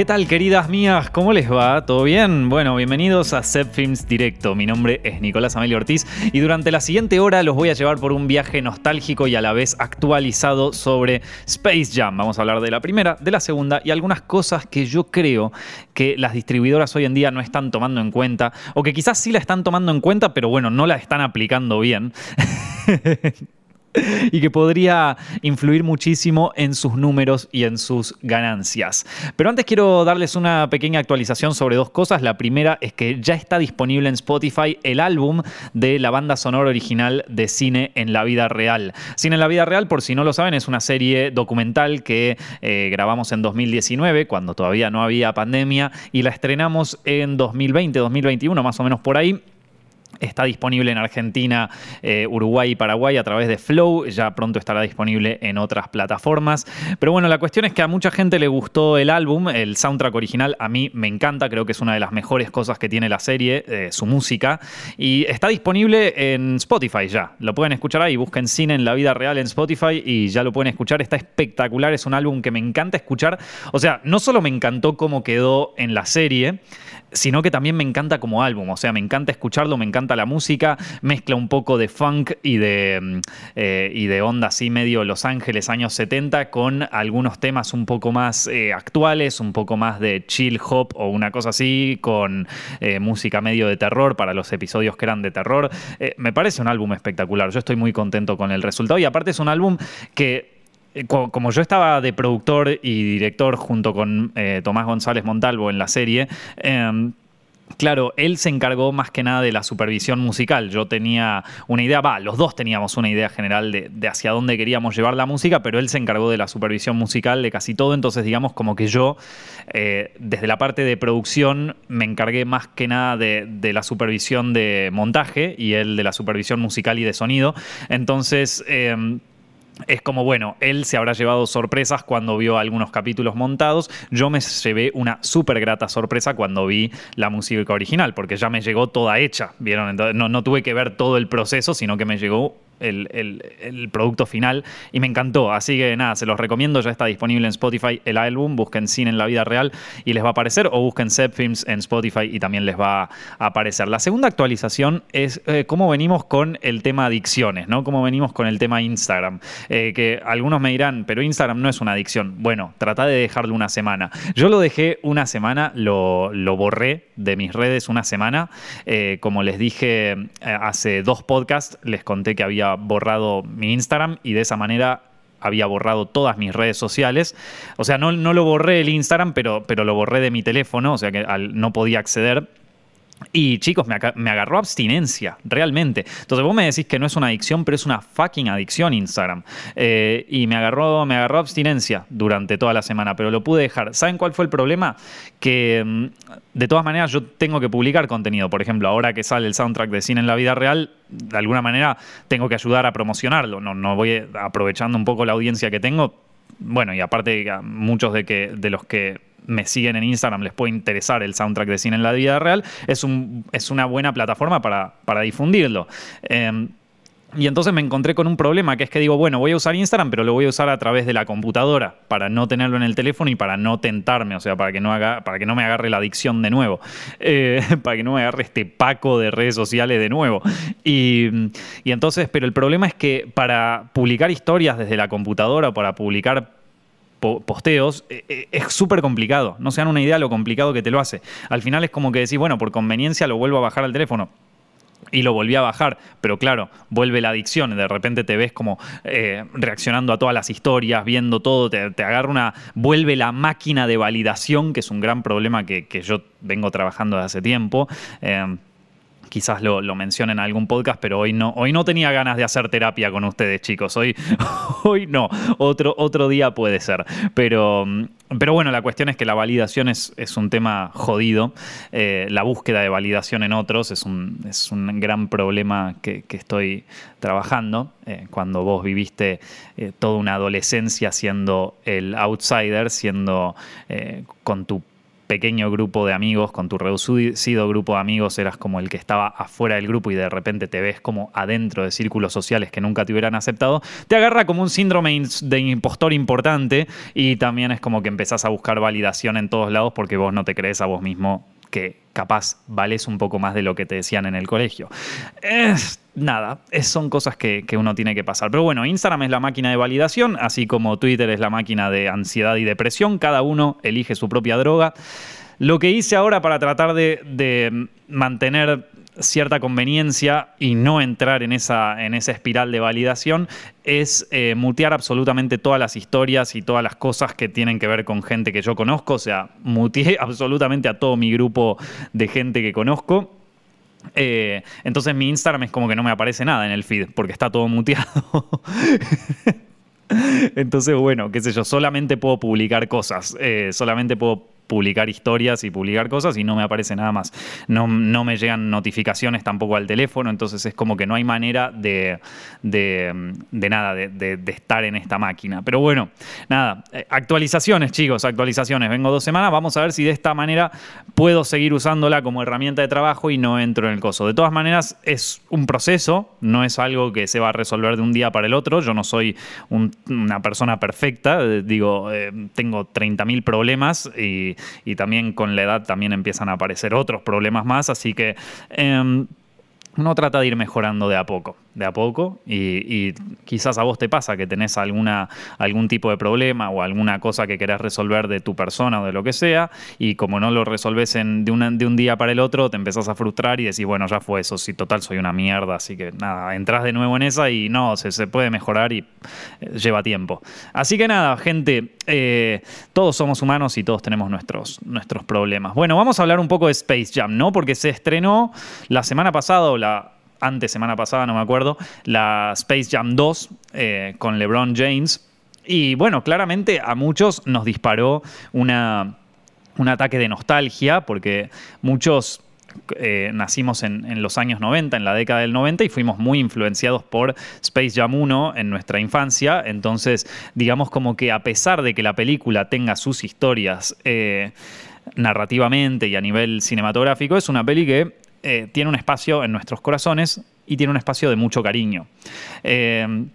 ¿Qué tal, queridas mías? ¿Cómo les va? ¿Todo bien? Bueno, bienvenidos a Zep Films Directo. Mi nombre es Nicolás Amelio Ortiz y durante la siguiente hora los voy a llevar por un viaje nostálgico y a la vez actualizado sobre Space Jam. Vamos a hablar de la primera, de la segunda y algunas cosas que yo creo que las distribuidoras hoy en día no están tomando en cuenta o que quizás sí la están tomando en cuenta, pero bueno, no la están aplicando bien. y que podría influir muchísimo en sus números y en sus ganancias. Pero antes quiero darles una pequeña actualización sobre dos cosas. La primera es que ya está disponible en Spotify el álbum de la banda sonora original de Cine en la vida real. Cine en la vida real, por si no lo saben, es una serie documental que eh, grabamos en 2019, cuando todavía no había pandemia, y la estrenamos en 2020, 2021, más o menos por ahí. Está disponible en Argentina, eh, Uruguay y Paraguay a través de Flow. Ya pronto estará disponible en otras plataformas. Pero bueno, la cuestión es que a mucha gente le gustó el álbum, el soundtrack original. A mí me encanta, creo que es una de las mejores cosas que tiene la serie, eh, su música. Y está disponible en Spotify ya. Lo pueden escuchar ahí. Busquen cine en la vida real en Spotify y ya lo pueden escuchar. Está espectacular. Es un álbum que me encanta escuchar. O sea, no solo me encantó cómo quedó en la serie sino que también me encanta como álbum, o sea, me encanta escucharlo, me encanta la música, mezcla un poco de funk y de, mm, eh, y de onda así medio Los Ángeles años 70 con algunos temas un poco más eh, actuales, un poco más de chill hop o una cosa así, con eh, música medio de terror para los episodios que eran de terror. me parece un álbum espectacular, yo estoy muy contento con el resultado y aparte es un álbum que eh, como yo estaba de productor y director junto con eh, Tomás González Montalvo en la serie, em, Claro, él se encargó más que nada de la supervisión musical. Yo tenía una idea, va, los dos teníamos una idea general de, hacia dónde queríamos llevar la música, pero él se encargó de la supervisión musical de casi todo. Entonces, digamos, como que yo, eh, desde la parte de producción, me encargué más que nada de, la supervisión de montaje y él de la supervisión musical y de sonido. Entonces, em, es como, bueno, él se habrá llevado sorpresas cuando vio algunos capítulos montados. Yo me llevé una súper grata sorpresa cuando vi la música original, porque ya me llegó toda hecha, ¿vieron? Entonces, no, no tuve que ver todo el proceso, sino que me llegó el, producto final y me encantó. Así que nada, se los recomiendo. Ya está disponible en Spotify el álbum. Busquen Cine en la vida real y les va a aparecer. O busquen Set Films en Spotify y también les va a aparecer. La segunda actualización es eh, cómo venimos con el tema adicciones, ¿no? Cómo venimos con el tema Instagram. Eh, que algunos me dirán, pero Instagram no es una adicción. Bueno, trata de dejarlo una semana. Yo lo dejé una semana, lo, borré de mis redes una semana. Eh, como les dije hace dos podcasts, les conté que había borrado mi Instagram y de esa manera había borrado todas mis redes sociales. O sea, no, no lo borré el Instagram, pero, pero lo borré de mi teléfono, o sea que no podía acceder. Y chicos, me, agarró abstinencia, realmente. Entonces vos me decís que no es una adicción, pero es una fucking adicción Instagram. Eh, y me agarró, me agarró abstinencia durante toda la semana, pero lo pude dejar. ¿Saben cuál fue el problema? Que mm, de todas maneras yo tengo que publicar contenido. Por ejemplo, ahora que sale el soundtrack de cine en la vida real, de alguna manera tengo que ayudar a promocionarlo. No, no voy aprovechando un poco la audiencia que tengo. Bueno, y aparte muchos de, que, de los que me siguen en Instagram les puede interesar el soundtrack de cine en la vida real, es, un, es una buena plataforma para, para difundirlo. Em, y entonces me encontré con un problema, que es que digo, bueno, voy a usar Instagram, pero lo voy a usar a través de la computadora, para no tenerlo en el teléfono y para no tentarme, o sea, para que no, haga, para que no me agarre la adicción de nuevo, eh, para que no me agarre este paco de redes sociales de nuevo. Y, y entonces, pero el problema es que para publicar historias desde la computadora para publicar posteos, eh, eh, es súper complicado. No se dan una idea de lo complicado que te lo hace. Al final es como que decís, bueno, por conveniencia lo vuelvo a bajar al teléfono. Y lo volví a bajar, pero claro, vuelve la adicción, de repente te ves como eh, reaccionando a todas las historias, viendo todo, te, agarra una, vuelve la máquina de validación, que es un gran problema que, yo vengo trabajando desde hace tiempo quizás lo, lo mencione en algún podcast, pero hoy no, hoy no tenía ganas de hacer terapia con ustedes, chicos. Hoy, hoy no, otro, otro día puede ser. Pero, pero bueno, la cuestión es que la validación es, un tema jodido. Eh, la búsqueda de validación en otros es un, es un gran problema que, estoy trabajando. Eh, cuando vos viviste eh, toda una adolescencia siendo el outsider, siendo con tu pequeño grupo de amigos, con tu reducido grupo de amigos, eras como el que estaba afuera del grupo y de repente te ves como adentro de círculos sociales que nunca te hubieran aceptado, te agarra como un síndrome de impostor importante y también es como que empezás a buscar validación en todos lados porque vos no te crees a vos mismo que capaz vales un poco más de lo que te decían en el colegio. Es, nada, son cosas que, que, uno tiene que pasar. Pero bueno, Instagram es la máquina de validación, así como Twitter es la máquina de ansiedad y depresión. Cada uno elige su propia droga. Lo que hice ahora para tratar de, de mantener cierta conveniencia y no entrar en esa, en esa espiral de validación es eh, mutear absolutamente todas las historias y todas las cosas que tienen que ver con gente que yo conozco. O sea, muteé absolutamente a todo mi grupo de gente que conozco. Eh, entonces mi Instagram es como que no me aparece nada en el feed porque está todo muteado. Entonces, bueno, qué sé yo, solamente puedo publicar cosas, eh, solamente puedo publicar historias y publicar cosas y no me aparece nada más. No, no me llegan notificaciones tampoco al teléfono, entonces es como que no hay manera de, de, nada, de, estar en esta máquina. Pero bueno, nada, eh, actualizaciones chicos, actualizaciones. Vengo dos semanas, vamos a ver si de esta manera puedo seguir usándola como herramienta de trabajo y no entro en el coso. De todas maneras, es un proceso, no es algo que se va a resolver de un día para el otro. Yo no soy una persona perfecta, eh, digo, eh, tengo 30.000 problemas y, y también con la edad también empiezan a aparecer otros problemas más, así que em, uno trata de ir mejorando de a poco de a poco y, quizás a vos te pasa que tenés alguna, algún tipo de problema o alguna cosa que querés resolver de tu persona o de lo que sea y como no lo resolves en, de, de un día para el otro te empezás a frustrar y decís, bueno, ya fue eso, si total soy una mierda, así que nada, entras de nuevo en esa y no, se, se puede mejorar y eh, lleva tiempo. Así que nada, gente, eh, todos somos humanos y todos tenemos nuestros, nuestros problemas. Bueno, vamos a hablar un poco de Space Jam, ¿no? Porque se estrenó la semana pasada o la antes, semana pasada, no me acuerdo, la Space Jam 2 eh, con LeBron James. Y bueno, claramente a muchos nos disparó una, un ataque de nostalgia, porque muchos eh, nacimos en, los años 90, en la década del 90, y fuimos muy influenciados por Space Jam 1 en nuestra infancia. Entonces, digamos como que a pesar de que la película tenga sus historias eh, narrativamente y a nivel cinematográfico, es una peli que eh, tiene un espacio en nuestros corazones y tiene un espacio de mucho cariño. Eh,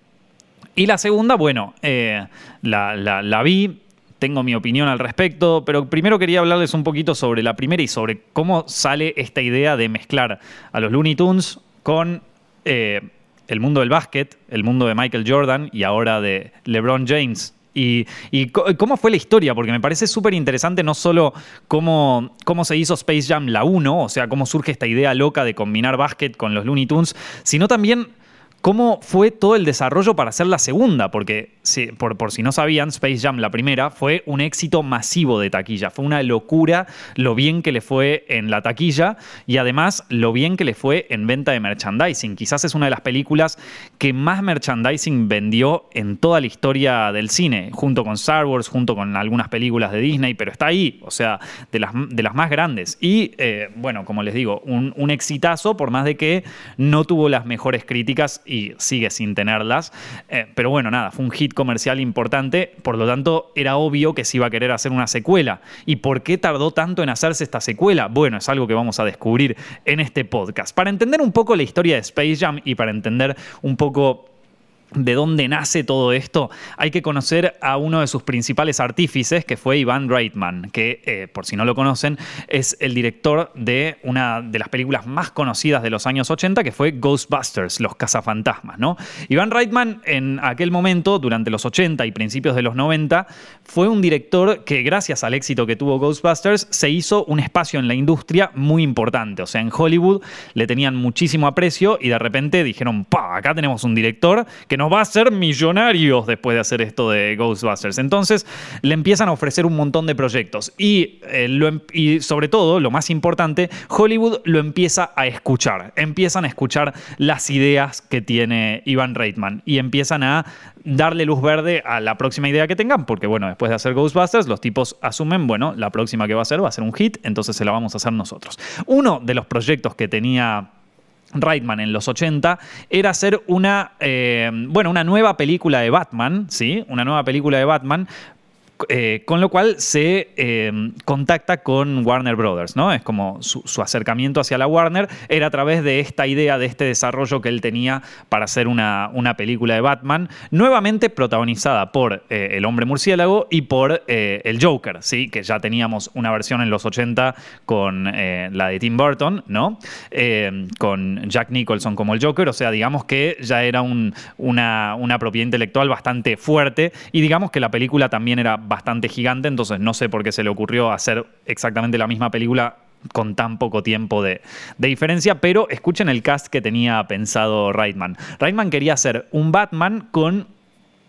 y la segunda, bueno, eh, la, vi, tengo mi opinión al respecto, pero primero quería hablarles un poquito sobre la primera y sobre cómo sale esta idea de mezclar a los Looney Tunes con el mundo del básquet, el mundo de Michael Jordan y ahora de LeBron James. Y, cómo fue la historia, porque me parece súper interesante no solo cómo, cómo se hizo Space Jam la 1, o sea, cómo surge esta idea loca de combinar básquet con los Looney Tunes, sino también cómo fue todo el desarrollo para hacer la segunda, porque por, si no sabían, Space Jam, la primera, fue un éxito masivo de taquilla. Fue una locura lo bien que le fue en la taquilla y además lo bien que le fue en venta de merchandising. Quizás es una de las películas que más merchandising vendió en toda la historia del cine, junto con Star Wars, junto con algunas películas de Disney, pero está ahí, o sea, de las, más grandes. Y eh, bueno, como les digo, un, exitazo, por más de que no tuvo las mejores críticas sigue sin tenerlas. Eh, pero bueno, nada, fue un hit comercial importante, por lo tanto era obvio que se iba a querer hacer una secuela. ¿Y por qué tardó tanto en hacerse esta secuela? Bueno, es algo que vamos a descubrir en este podcast. Para entender un poco la historia de Space Jam y para entender un poco de dónde nace todo esto, hay que conocer a uno de sus principales artífices, que fue Ivan Reitman, que, eh, por si no lo conocen, es el director de una de las películas más conocidas de los años 80, que fue Ghostbusters, Los Cazafantasmas. ¿no? Ivan Reitman, en aquel momento, durante los 80 y principios de los 90, fue un director que, gracias al éxito que tuvo Ghostbusters, se hizo un espacio en la industria muy importante. O sea, en Hollywood le tenían muchísimo aprecio y de repente dijeron, pa, acá tenemos un director que no va a hacer millonarios después de hacer esto de Ghostbusters. Entonces le empiezan a ofrecer un montón de proyectos y, eh, em, y sobre todo, lo más importante, Hollywood lo empieza a escuchar. Empiezan a escuchar las ideas que tiene Ivan Reitman y empiezan a darle luz verde a la próxima idea que tengan, porque bueno, después de hacer Ghostbusters, los tipos asumen, bueno, la próxima que va a ser va a ser un hit, entonces se la vamos a hacer nosotros. Uno de los proyectos que tenía Reitman en los 80 era hacer una, eh, bueno, una nueva película de Batman, ¿sí? Una nueva película de Batman Eh, con lo cual se eh, contacta con Warner Brothers, ¿no? Es como su, acercamiento hacia la Warner era a través de esta idea, de este desarrollo que él tenía para hacer una, una película de Batman, nuevamente protagonizada por eh, el hombre murciélago y por el Joker, ¿sí? Que ya teníamos una versión en los 80 con la de Tim Burton, ¿no? con Jack Nicholson como el Joker, o sea, digamos que ya era una, una propiedad intelectual bastante fuerte y digamos que la película también era bastante gigante, entonces no sé por qué se le ocurrió hacer exactamente la misma película con tan poco tiempo de, diferencia, pero escuchen el cast que tenía pensado Reitman. Reitman quería hacer un Batman con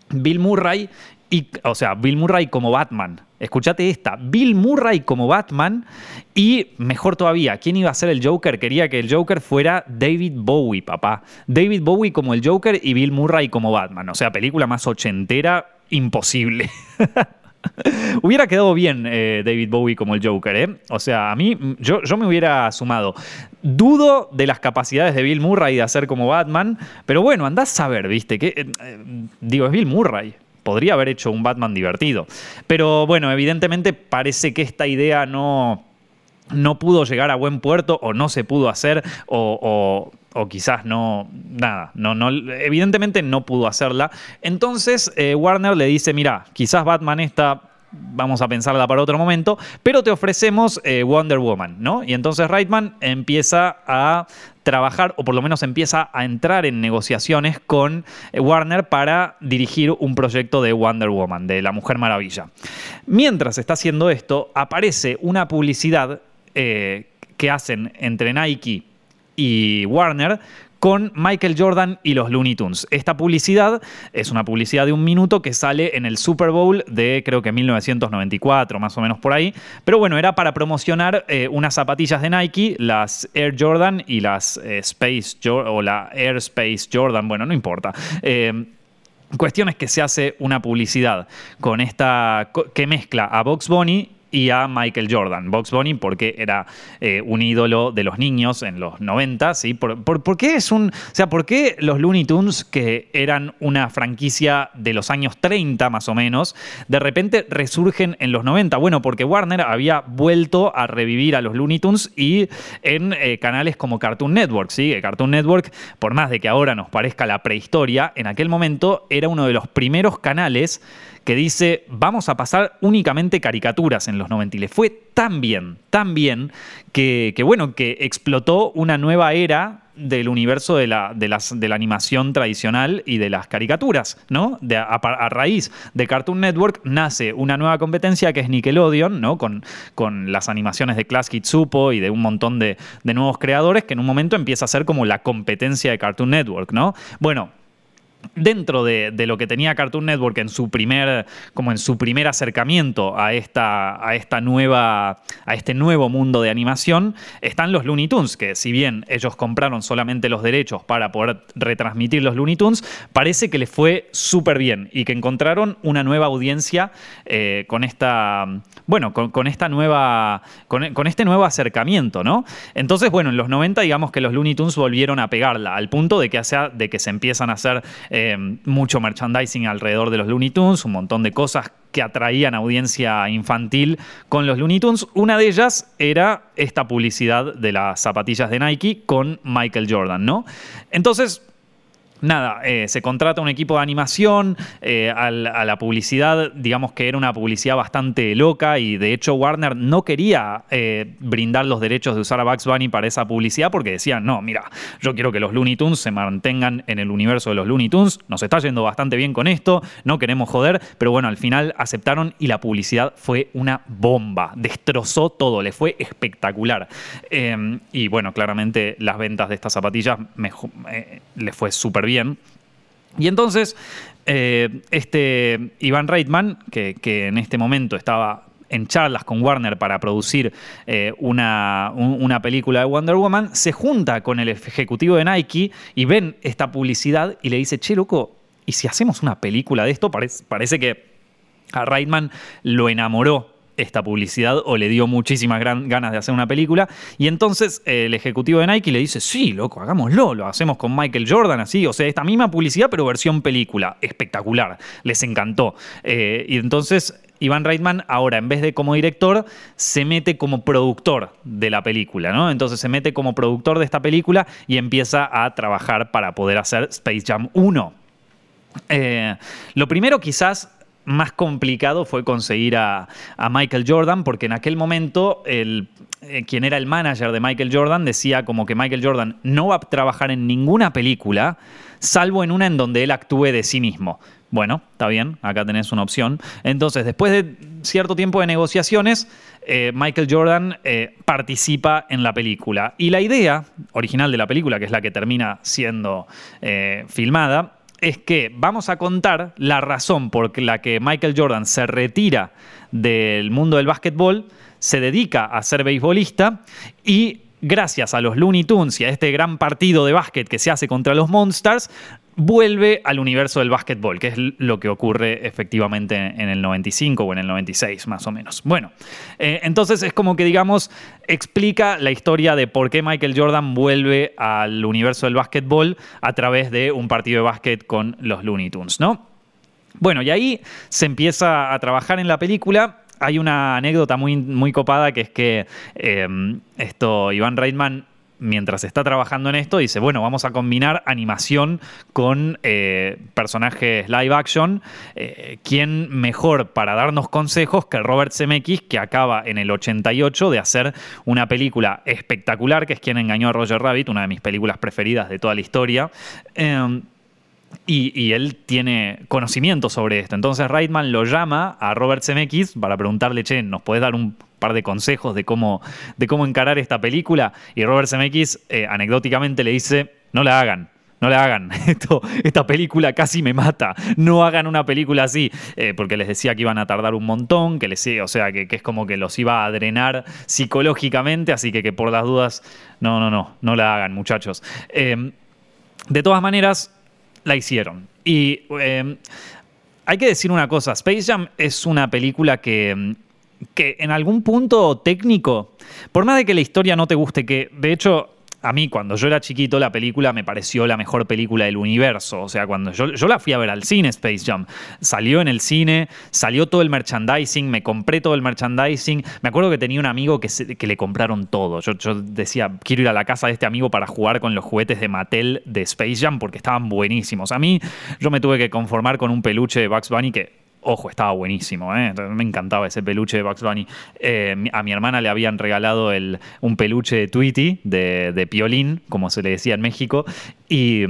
Bill Murray, y, o sea, Bill Murray como Batman. Escuchate esta, Bill Murray como Batman y mejor todavía, ¿quién iba a ser el Joker? Quería que el Joker fuera David Bowie, papá. David Bowie como el Joker y Bill Murray como Batman. O sea, película más ochentera, imposible. hubiera quedado bien eh, David Bowie como el Joker, ¿eh? O sea, a mí, yo, yo me hubiera sumado. Dudo de las capacidades de Bill Murray de hacer como Batman, pero bueno, andás a ver, ¿viste? Que, eh, digo, es Bill Murray. Podría haber hecho un Batman divertido. Pero bueno, evidentemente parece que esta idea no, no pudo llegar a buen puerto o no se pudo hacer o quizás no, nada, no, no, evidentemente no pudo hacerla. Entonces eh, Warner le dice, mira, quizás Batman está vamos a pensarla para otro momento, pero te ofrecemos eh, Wonder Woman, ¿no? Y entonces Reitman empieza a trabajar, o por lo menos empieza a entrar en negociaciones con eh, Warner para dirigir un proyecto de Wonder Woman, de la Mujer Maravilla. Mientras está haciendo esto, aparece una publicidad que hacen entre Nike y Warner con Michael Jordan y los Looney Tunes. Esta publicidad es una publicidad de un minuto que sale en el Super Bowl de creo que 1994, más o menos por ahí. Pero bueno, era para promocionar eh, unas zapatillas de Nike, las Air Jordan y las eh, Space o la Air Space Jordan, bueno, no importa. Eh, cuestión es que se hace una publicidad con esta que mezcla a Box Bunny y a Michael Jordan. Box Bunny porque era eh, un ídolo de los niños en los 90, ¿sí? ¿Por, qué es un, o sea, ¿por qué los Looney Tunes, que eran una franquicia de los años 30 más o menos, de repente resurgen en los 90? Bueno, porque Warner había vuelto a revivir a los Looney Tunes y en eh, canales como Cartoon Network, ¿sí? Cartoon Network, por más de que ahora nos parezca la prehistoria, en aquel momento era uno de los primeros canales que dice, vamos a pasar únicamente caricaturas en los 90. Y le fue tan bien, tan bien, que, bueno, que explotó una nueva era del universo de la, de, las, de la animación tradicional y de las caricaturas, ¿no? De, a, raíz de Cartoon Network nace una nueva competencia que es Nickelodeon, ¿no? Con, con las animaciones de Class Supo y de un montón de, de nuevos creadores que en un momento empieza a ser como la competencia de Cartoon Network, ¿no? Bueno, dentro de, lo que tenía Cartoon Network en su primer, como en su primer acercamiento a, esta, a, esta nueva, a este nuevo mundo de animación, están los Looney Tunes, que si bien ellos compraron solamente los derechos para poder retransmitir los Looney Tunes, parece que les fue súper bien y que encontraron una nueva audiencia eh, con esta, bueno, con, esta nueva, con, este nuevo acercamiento, ¿no? Entonces, bueno, en los 90 digamos que los Looney Tunes volvieron a pegarla, al punto de que, de que se empiezan a hacer mucho merchandising alrededor de los Looney Tunes, un montón de cosas que atraían audiencia infantil con los Looney Tunes. Una de ellas era esta publicidad de las zapatillas de Nike con Michael Jordan, ¿no? Entonces, nada, eh, se contrata un equipo de animación, eh, a la publicidad, digamos que era una publicidad bastante loca y de hecho Warner no quería eh, brindar los derechos de usar a Bugs Bunny para esa publicidad porque decían, no, mira, yo quiero que los Looney Tunes se mantengan en el universo de los Looney Tunes, nos está yendo bastante bien con esto, no queremos joder, pero bueno, al final aceptaron y la publicidad fue una bomba, destrozó todo, le fue espectacular. y bueno, claramente las ventas de estas zapatillas le fue súper bien. Y entonces, eh, este Iván Reitman, que, en este momento estaba en charlas con Warner para producir eh, una, una, película de Wonder Woman, se junta con el ejecutivo de Nike y ven esta publicidad y le dice, che, loco, ¿y si hacemos una película de esto? Parece, parece que a Reitman lo enamoró esta publicidad o le dio muchísimas ganas de hacer una película. Y entonces el ejecutivo de Nike le dice, sí, loco, hagámoslo, lo hacemos con Michael Jordan, así, o sea, esta misma publicidad pero versión película, espectacular, les encantó. Eh, y entonces Ivan Reitman ahora, en vez de como director, se mete como productor de la película, ¿no? Entonces se mete como productor de esta película y empieza a trabajar para poder hacer Space Jam 1. Eh, lo primero quizás más complicado fue conseguir a, Michael Jordan, porque en aquel momento el, eh, quien era el manager de Michael Jordan decía como que Michael Jordan no va a trabajar en ninguna película, salvo en una en donde él actúe de sí mismo. Bueno, está bien, acá tenés una opción. Entonces, después de cierto tiempo de negociaciones, eh, Michael Jordan eh, participa en la película. Y la idea original de la película, que es la que termina siendo filmada, es que vamos a contar la razón por la que Michael Jordan se retira del mundo del básquetbol, se dedica a ser beisbolista y gracias a los Looney Tunes y a este gran partido de básquet que se hace contra los Monsters, vuelve al universo del básquetbol, que es lo que ocurre efectivamente en el 95 o en el 96 más o menos. Bueno, eh, entonces es como que digamos explica la historia de por qué Michael Jordan vuelve al universo del básquetbol a través de un partido de básquet con los Looney Tunes, ¿no? Bueno, y ahí se empieza a trabajar en la película hay una anécdota muy, muy copada que es que eh, esto, Iván Reitman mientras está trabajando en esto, dice, bueno, vamos a combinar animación con eh, personajes live action. Eh, ¿Quién mejor para darnos consejos que Robert Zemeckis, que acaba en el 88 de hacer una película espectacular, que es Quien engañó a Roger Rabbit, una de mis películas preferidas de toda la historia? Em, y, él tiene conocimiento sobre esto. Entonces Reitman lo llama a Robert Zemeckis para preguntarle, che, ¿nos puedes dar un par de consejos de cómo, de cómo encarar esta película? Y Robert Zemeckis eh, anecdóticamente le dice, no la hagan. No la hagan, esta película casi me mata. No hagan una película así, eh, porque les decía que iban a tardar un montón, que les, o sea, que, es como que los iba a drenar psicológicamente, así que que por las dudas, no, no, no, no la hagan, muchachos. Eh, de todas maneras, la hicieron. Y em, hay que decir una cosa, Space Jam es una película que, em, que en algún punto técnico, por más de que la historia no te guste, que de hecho a mí cuando yo era chiquito la película me pareció la mejor película del universo. O sea, cuando yo, yo, la fui a ver al cine Space Jam, salió en el cine, salió todo el merchandising, me compré todo el merchandising. Me acuerdo que tenía un amigo que, que le compraron todo. Yo, yo, decía, quiero ir a la casa de este amigo para jugar con los juguetes de Mattel de Space Jam porque estaban buenísimos. A mí yo me tuve que conformar con un peluche de Bugs Bunny que Ojo, estaba buenísimo, ¿eh? me encantaba ese peluche de Bugs Bunny. Eh, a mi hermana le habían regalado el, un peluche de Tweety, de, de Piolín, como se le decía en México, y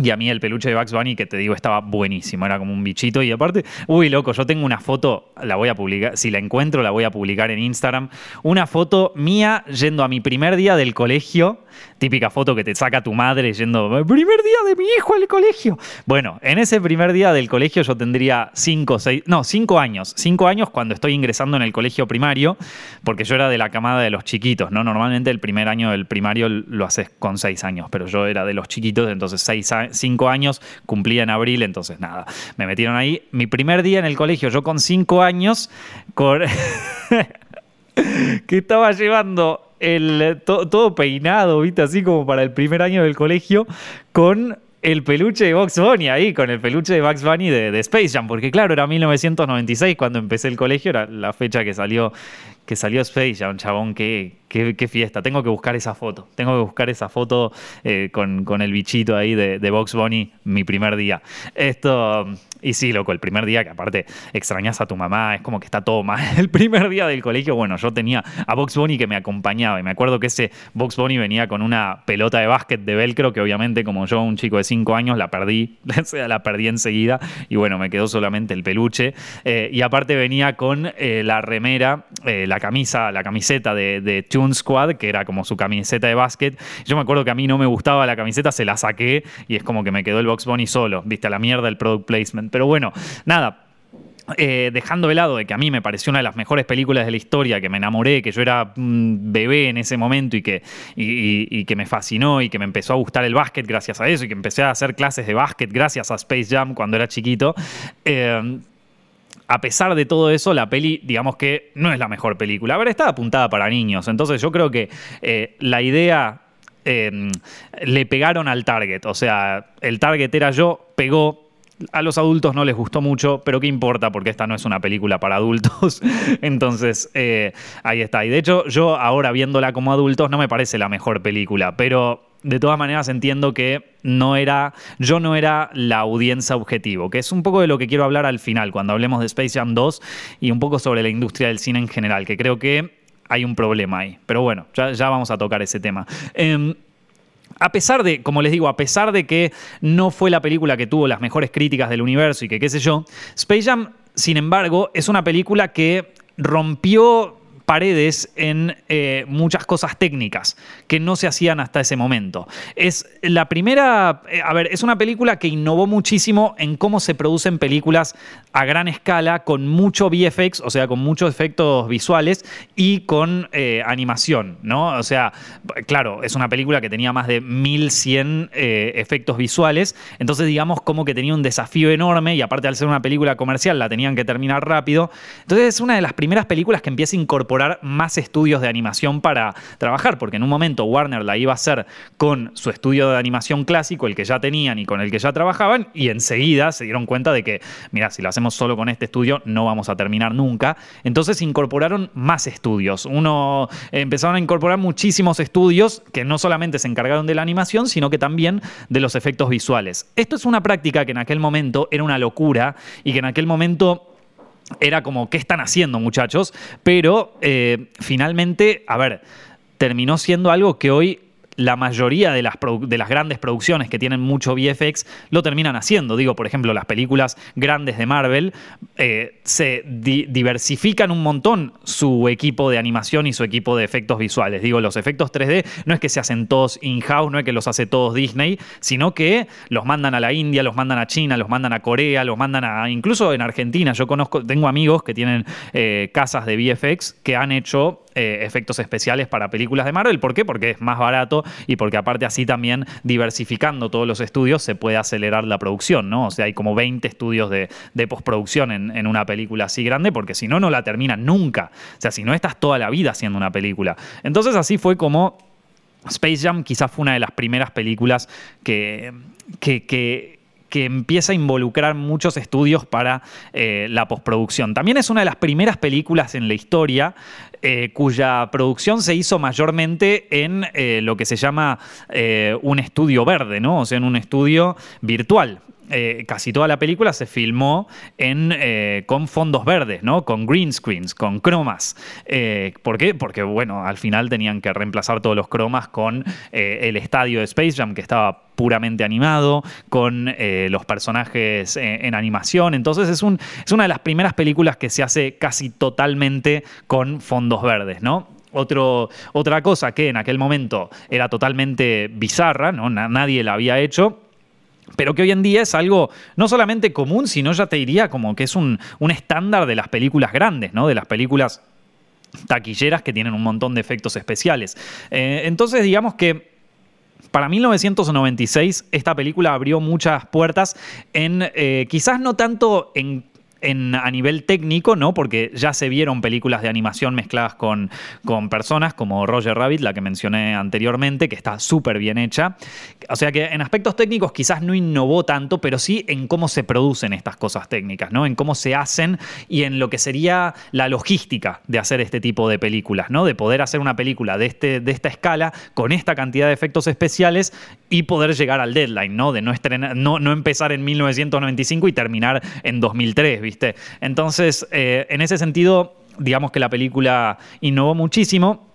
y a mí el peluche de Bugs Bunny, que te digo, estaba buenísimo, era como un bichito. Y aparte, uy, loco, yo tengo una foto, la voy a publicar, si la encuentro, la voy a publicar en Instagram. Una foto mía yendo a mi primer día del colegio, típica foto que te saca tu madre yendo, primer día de mi hijo al colegio. Bueno, en ese primer día del colegio yo tendría cinco, seis, no, cinco años. Cinco años cuando estoy ingresando en el colegio primario, porque yo era de la camada de los chiquitos, ¿no? Normalmente el primer año del primario lo haces con seis años, pero yo era de los chiquitos, entonces cinco años, cumplía en abril, entonces nada, me metieron ahí. Mi primer día en el colegio, yo con cinco años, que estaba llevando el, todo peinado, ¿viste? Así como para el primer año del colegio, con el peluche de Bugs Bunny ahí, con el peluche de Bugs Bunny de, de, Space Jam, porque claro, era 1996 cuando empecé el colegio, era la fecha que salió, que salió Space Jam, chabón, qué, qué, fiesta. Tengo que buscar esa foto, tengo que buscar esa foto eh, con, con, el bichito ahí de, de Bugs Bunny mi primer día. Esto, y sí, loco, el primer día que aparte extrañas a tu mamá, es como que está todo mal. El primer día del colegio, bueno, yo tenía a Box Bunny que me acompañaba y me acuerdo que ese Box Bunny venía con una pelota de básquet de velcro que obviamente como yo, un chico de 5 años, la perdí, la perdí enseguida y bueno, me quedó solamente el peluche. Eh, y aparte venía con eh, la remera, eh, la camisa, la camiseta de, de Toon Squad, que era como su camiseta de básquet. Yo me acuerdo que a mí no me gustaba la camiseta, se la saqué y es como que me quedó el Box Bunny solo, viste, a la mierda el product placement. Pero bueno, nada, eh, dejando de lado de que a mí me pareció una de las mejores películas de la historia, que me enamoré, que yo era bebé en ese momento y que, y, que me fascinó y que me empezó a gustar el básquet gracias a eso y que empecé a hacer clases de básquet gracias a Space Jam cuando era chiquito. Eh, a pesar de todo eso, la peli, digamos que no es la mejor película. A ver, está apuntada para niños. Entonces yo creo que eh, la idea le pegaron al target. O sea, el target era yo, pegó, a los adultos no les gustó mucho, pero qué importa porque esta no es una película para adultos. Entonces, eh, ahí está. Y de hecho, yo ahora viéndola como adultos no me parece la mejor película, pero de todas maneras entiendo que no era, yo no era la audiencia objetivo, que es un poco de lo que quiero hablar al final, cuando hablemos de Space Jam 2 y un poco sobre la industria del cine en general, que creo que hay un problema ahí. Pero bueno, ya, vamos a tocar ese tema. Em, a pesar de, como les digo, a pesar de que no fue la película que tuvo las mejores críticas del universo y que qué sé yo, Space Jam, sin embargo, es una película que rompió paredes en eh, muchas cosas técnicas que no se hacían hasta ese momento. Es la primera, eh, a ver, es una película que innovó muchísimo en cómo se producen películas a gran escala, con mucho VFX, o sea, con muchos efectos visuales y con eh, animación, ¿no? O sea, claro, es una película que tenía más de 1100 efectos visuales, entonces digamos como que tenía un desafío enorme y aparte al ser una película comercial la tenían que terminar rápido. Entonces es una de las primeras películas que empieza a incorporar más estudios de animación para trabajar, porque en un momento Warner la iba a hacer con su estudio de animación clásico, el que ya tenían y con el que ya trabajaban, y enseguida se dieron cuenta de que, mira, si lo hacemos solo con este estudio no vamos a terminar nunca. Entonces incorporaron más estudios. Uno empezaron a incorporar muchísimos estudios que no solamente se encargaron de la animación, sino que también de los efectos visuales. Esto es una práctica que en aquel momento era una locura y que en aquel momento era como, ¿qué están haciendo muchachos? Pero eh, finalmente, a ver, terminó siendo algo que hoy la mayoría de las, de las, grandes producciones que tienen mucho VFX lo terminan haciendo. Digo, por ejemplo, las películas grandes de Marvel eh, se diversifican un montón su equipo de animación y su equipo de efectos visuales. Digo, los efectos 3D no es que se hacen todos in-house, no es que los hace todos Disney, sino que los mandan a la India, los mandan a China, los mandan a Corea, los mandan a. incluso en Argentina. Yo conozco, tengo amigos que tienen eh, casas de VFX que han hecho eh, efectos especiales para películas de Marvel. ¿Por qué? Porque es más barato y porque aparte así también diversificando todos los estudios se puede acelerar la producción, ¿no? O sea, hay como 20 estudios de, postproducción en, una película así grande porque si no, no la terminan nunca. O sea, si no estás toda la vida haciendo una película. Entonces así fue como... Space Jam quizás fue una de las primeras películas que, que que empieza a involucrar muchos estudios para eh, la postproducción. También es una de las primeras películas en la historia eh, cuya producción se hizo mayormente en eh, lo que se llama un estudio verde, ¿no? O sea, en un estudio virtual. Eh, casi toda la película se filmó eh, con fondos verdes, ¿no? Con green screens, con cromas. Eh, ¿Por qué? Porque, bueno, al final tenían que reemplazar todos los cromas con el estadio de Space Jam, que estaba puramente animado, con los personajes en animación. Entonces es, un, es una de las primeras películas que se hace casi totalmente con fondos verdes, ¿no? Otra cosa que en aquel momento era totalmente bizarra, ¿no? nadie la había hecho, pero que hoy en día es algo no solamente común, sino ya te diría como que es un, estándar de las películas grandes, ¿no? De las películas taquilleras que tienen un montón de efectos especiales. Eh, entonces, digamos que para 1996 esta película abrió muchas puertas en, eh, quizás no tanto en a nivel técnico, ¿no? Porque ya se vieron películas de animación mezcladas con, con personas, como Roger Rabbit, la que mencioné anteriormente, que está súper bien hecha. O sea que en aspectos técnicos quizás no innovó tanto, pero sí en cómo se producen estas cosas técnicas, ¿no? En cómo se hacen y en lo que sería la logística de hacer este tipo de películas, ¿no? De poder hacer una película de, este, de esta escala, con esta cantidad de efectos especiales y poder llegar al deadline, ¿no? De no, estrenar, no, no empezar en 1995 y terminar en 2003, entonces, eh, en ese sentido, digamos que la película innovó muchísimo.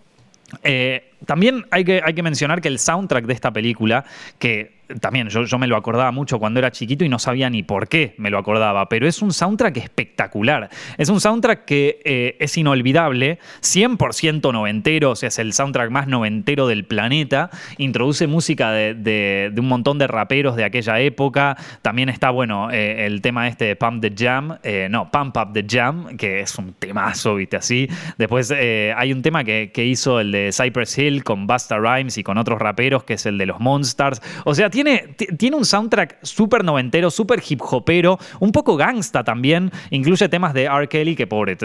Eh, también hay que, hay que mencionar que el soundtrack de esta película, que también yo, yo, me lo acordaba mucho cuando era chiquito y no sabía ni por qué me lo acordaba, pero es un soundtrack espectacular. Es un soundtrack que eh, es inolvidable, 100% noventero, o sea, es el soundtrack más noventero del planeta. Introduce música de, un montón de raperos de aquella época. También está, bueno, eh, el tema este de Pump the Jam, eh, no, Pump Up the Jam, que es un temazo, viste, así. Después hay un tema que, que, hizo el de Cypress Hill con Busta Rhymes y con otros raperos, que es el de los Monsters. O sea, tiene, un soundtrack súper noventero, súper hip hopero, un poco gangsta también. Incluye temas de R. Kelly, que pobre,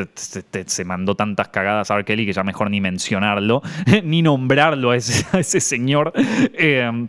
se mandó tantas cagadas a R. Kelly que ya mejor ni mencionarlo, ni nombrarlo a ese, señor. Eh,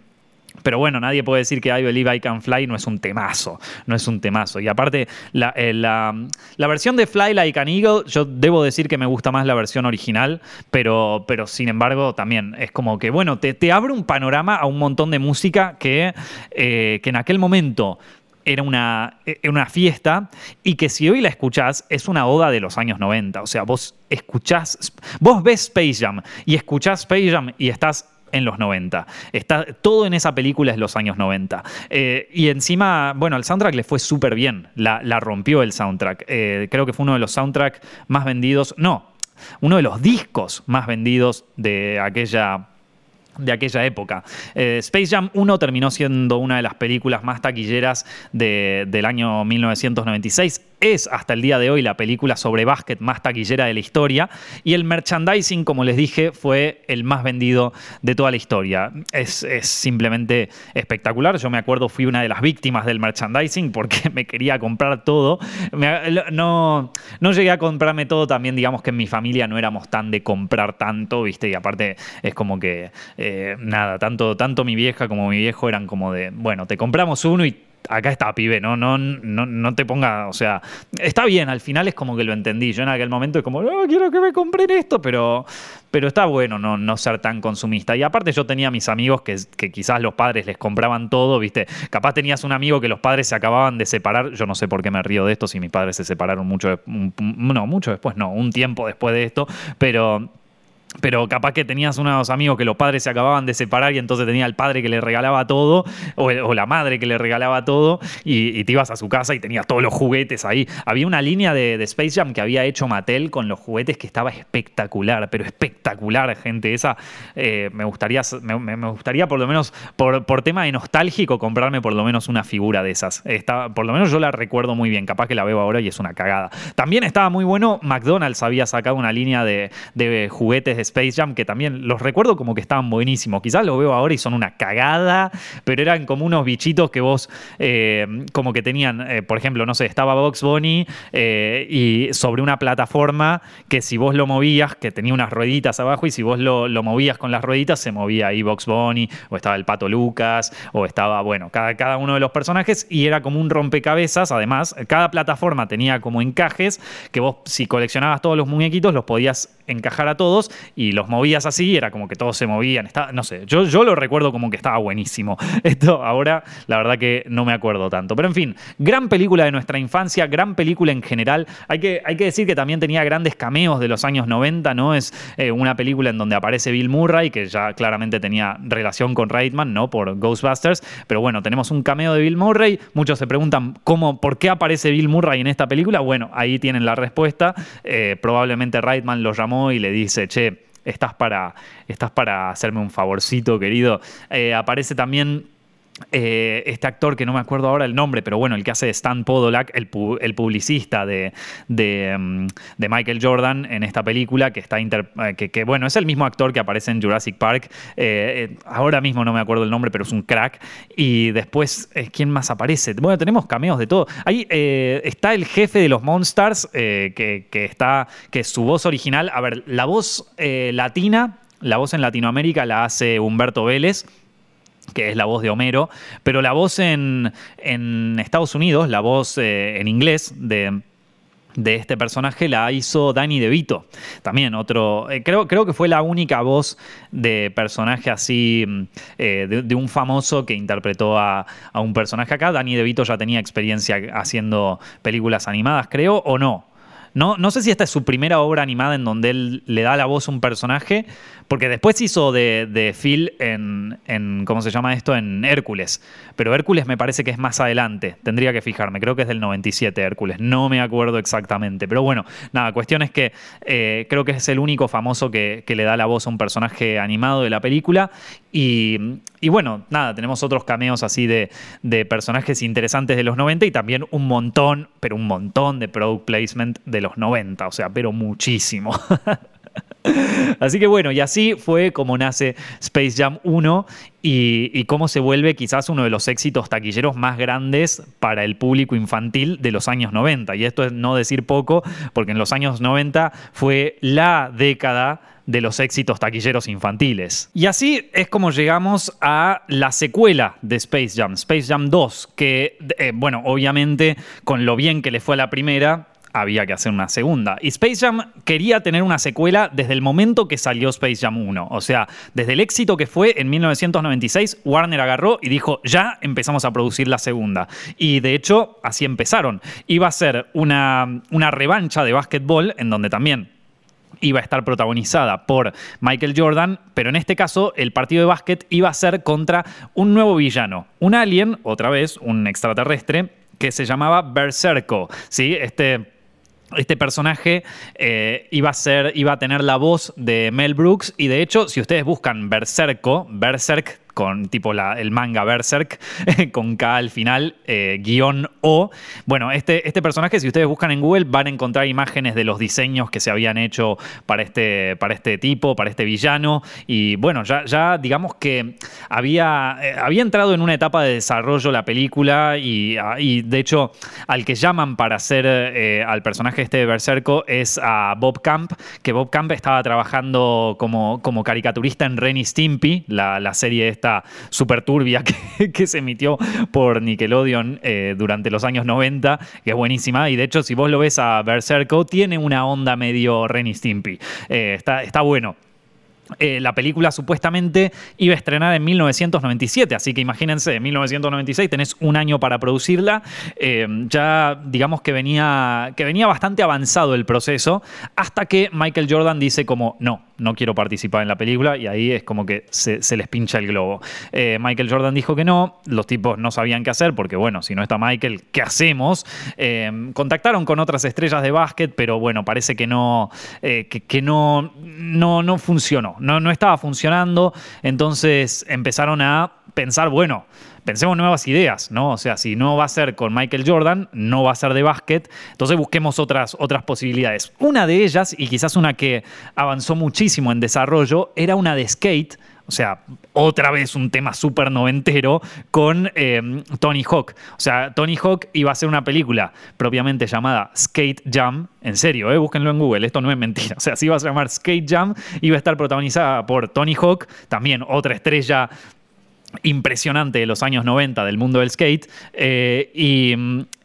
Pero bueno, nadie puede decir que I Believe I Can Fly no es un temazo, no es un temazo. Y aparte, la, eh, la, versión de Fly Like an Eagle, yo debo decir que me gusta más la versión original, pero, pero sin embargo también es como que, bueno, te, te abre un panorama a un montón de música que, eh, que en aquel momento era una, una, fiesta y que si hoy la escuchás es una oda de los años 90. O sea, vos escuchás, vos ves Space Jam y escuchás Space Jam y estás en los 90. Está, todo en esa película es los años 90. Eh, y encima, bueno, el soundtrack le fue súper bien. La, rompió el soundtrack. Eh, creo que fue uno de los soundtracks más vendidos. No, uno de los discos más vendidos de aquella de aquella época. Eh, Space Jam 1 terminó siendo una de las películas más taquilleras del año 1996 es hasta el día de hoy la película sobre básquet más taquillera de la historia y el merchandising, como les dije, fue el más vendido de toda la historia. Es, simplemente espectacular. Yo me acuerdo, fui una de las víctimas del merchandising porque me quería comprar todo. no, no llegué a comprarme todo también, digamos que en mi familia no éramos tan de comprar tanto, ¿viste? Y aparte es como que, eh, nada, tanto, tanto mi vieja como mi viejo eran como de, bueno, te compramos uno y acá está, pibe, no, no, no, no te ponga, o sea, está bien, al final es como que lo entendí. Yo en aquel momento es como, no, quiero que me compren esto, pero, pero está bueno no, no ser tan consumista. Y aparte yo tenía mis amigos que, que, quizás los padres les compraban todo, ¿viste? Capaz tenías un amigo que los padres se acababan de separar, yo no sé por qué me río de esto, si mis padres se separaron mucho, no, mucho después, no, un tiempo después de esto, pero pero capaz que tenías unos amigos que los padres se acababan de separar y entonces tenía el padre que le regalaba todo o, la madre que le regalaba todo y, te ibas a su casa y tenías todos los juguetes ahí. Había una línea de, Space Jam que había hecho Mattel con los juguetes que estaba espectacular, pero espectacular, gente. Esa eh, me, gustaría, me, gustaría por lo menos, por, por, tema de nostálgico, comprarme por lo menos una figura de esas. por lo menos yo la recuerdo muy bien, capaz que la veo ahora y es una cagada. También estaba muy bueno, McDonald's había sacado una línea de, de juguetes de Space Jam, que también los recuerdo como que estaban buenísimos. Quizás los veo ahora y son una cagada, pero eran como unos bichitos que vos, eh, como que tenían, eh, por ejemplo, no sé, estaba Box Bunny eh, y sobre una plataforma que si vos lo movías, que tenía unas rueditas abajo y si vos lo, movías con las rueditas, se movía ahí Box Bunny, o estaba el Pato Lucas, o estaba, bueno, cada, cada uno de los personajes y era como un rompecabezas. Además, cada plataforma tenía como encajes que vos, si coleccionabas todos los muñequitos, los podías encajar a todos y los movías así, era como que todos se movían, estaba, no sé, yo, yo lo recuerdo como que estaba buenísimo. Esto ahora la verdad que no me acuerdo tanto. Pero en fin, gran película de nuestra infancia, gran película en general. Hay que, hay que decir que también tenía grandes cameos de los años 90, ¿no? Es eh, una película en donde aparece Bill Murray, que ya claramente tenía relación con Reitman, ¿no? Por Ghostbusters. Pero bueno, tenemos un cameo de Bill Murray. Muchos se preguntan cómo, por qué aparece Bill Murray en esta película. Bueno, ahí tienen la respuesta. Eh, probablemente Reitman lo llamó y le dice, che, estás para, estás para hacerme un favorcito, querido. Eh, aparece también eh, este actor que no me acuerdo ahora el nombre, pero bueno, el que hace Stan Podolak, el, publicista de, mm, de, Michael Jordan en esta película, que está eh, que, bueno, es el mismo actor que aparece en Jurassic Park. ahora mismo no me acuerdo el nombre, pero es un crack. Y después, ¿quién más aparece? Bueno, tenemos cameos de todo. Ahí está el jefe de los Monsters, que, que, está, que su voz original. A ver, la voz latina, la voz en Latinoamérica la hace Humberto Vélez que es la voz de Homero, pero la voz en, Estados Unidos, la voz eh, en inglés de, este personaje la hizo Danny DeVito. También otro, eh, creo, creo que fue la única voz de personaje así, mm, eh, de, un famoso que interpretó a, a, un personaje acá. Danny DeVito ya tenía experiencia haciendo películas animadas, creo, o no. No, no sé si esta es su primera obra animada en donde él le da la voz a un personaje, porque después hizo de, Phil en, en, ¿cómo se llama esto? En Hércules. Pero Hércules me parece que es más adelante. Tendría que fijarme. Creo que es del 97 Hércules. No me acuerdo exactamente. Pero bueno, nada, cuestión es que eh, creo que es el único famoso que, le da la voz a un personaje animado de la película. Y, bueno, nada, tenemos otros cameos así de, personajes interesantes de los 90 y también un montón, pero un montón de product placement de los 90. O sea, pero muchísimo. Así que bueno, y así fue como nace Space Jam 1 y, cómo se vuelve quizás uno de los éxitos taquilleros más grandes para el público infantil de los años 90. Y esto es no decir poco, porque en los años 90 fue la década de los éxitos taquilleros infantiles. Y así es como llegamos a la secuela de Space Jam, Space Jam 2, que, eh, bueno, obviamente con lo bien que le fue a la primera, había que hacer una segunda. Y Space Jam quería tener una secuela desde el momento que salió Space Jam 1. O sea, desde el éxito que fue en 1996, Warner agarró y dijo, ya empezamos a producir la segunda. Y de hecho, así empezaron. Iba a ser una, una revancha de básquetbol en donde también iba a estar protagonizada por Michael Jordan, pero en este caso el partido de básquet iba a ser contra un nuevo villano, un alien, otra vez, un extraterrestre, que se llamaba Berserko, ¿sí? Este este personaje eh, iba, a ser, iba a tener la voz de Mel Brooks y de hecho, si ustedes buscan Berserko, Berserk con tipo el manga Berserk, con K al final, eh, guion O. Bueno, este, este personaje, si ustedes buscan en Google, van a encontrar imágenes de los diseños que se habían hecho para este, para este tipo, para este villano. Y bueno, ya, digamos que había, eh, había entrado en una etapa de desarrollo la película y, ah, de hecho al que llaman para hacer eh, al personaje este de Berserko es a Bob Camp, que Bob Camp estaba trabajando como, como caricaturista en Renny Stimpy, la, la serie esta super turbia que, se emitió por Nickelodeon eh, durante los años 90, que es buenísima. Y de hecho, si vos lo ves a Berserko, tiene una onda medio Renny Stimpy. Eh, está, está bueno. Eh, la película supuestamente iba a estrenar en 1997, así que imagínense, en 1996 tenés un año para producirla. Eh, ya digamos que venía, que venía bastante avanzado el proceso, hasta que Michael Jordan dice como, no, no quiero participar en la película, y ahí es como que se, les pincha el globo. Eh, Michael Jordan dijo que no, los tipos no sabían qué hacer, porque bueno, si no está Michael, ¿qué hacemos? contactaron con otras estrellas de básquet, pero bueno, parece que no, que, no, no, no funcionó no, estaba funcionando, entonces empezaron a pensar, bueno, pensemos nuevas ideas, ¿no? O sea, si no va a ser con Michael Jordan, no va a ser de básquet, entonces busquemos otras, otras posibilidades. Una de ellas, y quizás una que avanzó muchísimo en desarrollo, era una de skate, o sea, otra vez un tema súper noventero con em, Tony Hawk. O sea, Tony Hawk iba a hacer una película propiamente llamada Skate Jam. En serio, eh, búsquenlo en Google, esto no es mentira. O sea, se iba a llamar Skate Jam, iba a estar protagonizada por Tony Hawk, también otra estrella impresionante de los años 90 del mundo del skate. Eh,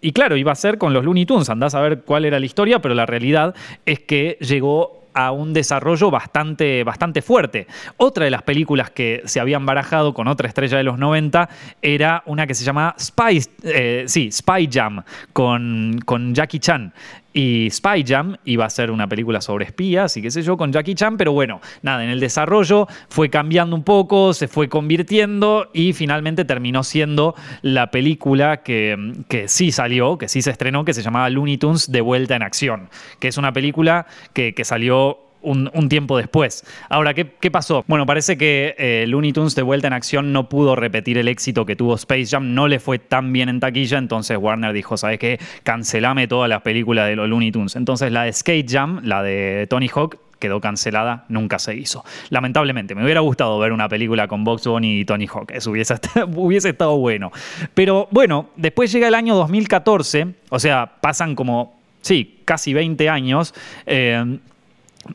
y, claro, iba a ser con los Looney Tunes. Andás a ver cuál era la historia, pero la realidad es que llegó a un desarrollo bastante, bastante fuerte. Otra de las películas que se habían barajado con otra estrella de los 90 era una que se llama Spy, eh, sí, Spy Jam con, con Jackie Chan. Y Spy Jam iba a ser una película sobre espías y qué sé yo, con Jackie Chan, pero bueno, nada, en el desarrollo fue cambiando un poco, se fue convirtiendo y finalmente terminó siendo la película que, que sí salió, que sí se estrenó, que se llamaba Looney Tunes de vuelta en acción, que es una película que, que salió un, tiempo después. Ahora, ¿qué, pasó? Bueno, parece que eh, Looney Tunes de vuelta en acción no pudo repetir el éxito que tuvo Space Jam, no le fue tan bien en taquilla, entonces Warner dijo, ¿sabes qué? Cancelame todas las películas de los Looney Tunes. Entonces la de Skate Jam, la de Tony Hawk, quedó cancelada, nunca se hizo. Lamentablemente, me hubiera gustado ver una película con Box Bunny y Tony Hawk, eso hubiese, estado bueno. Pero bueno, después llega el año 2014, o sea, pasan como, sí, casi 20 años. Eh,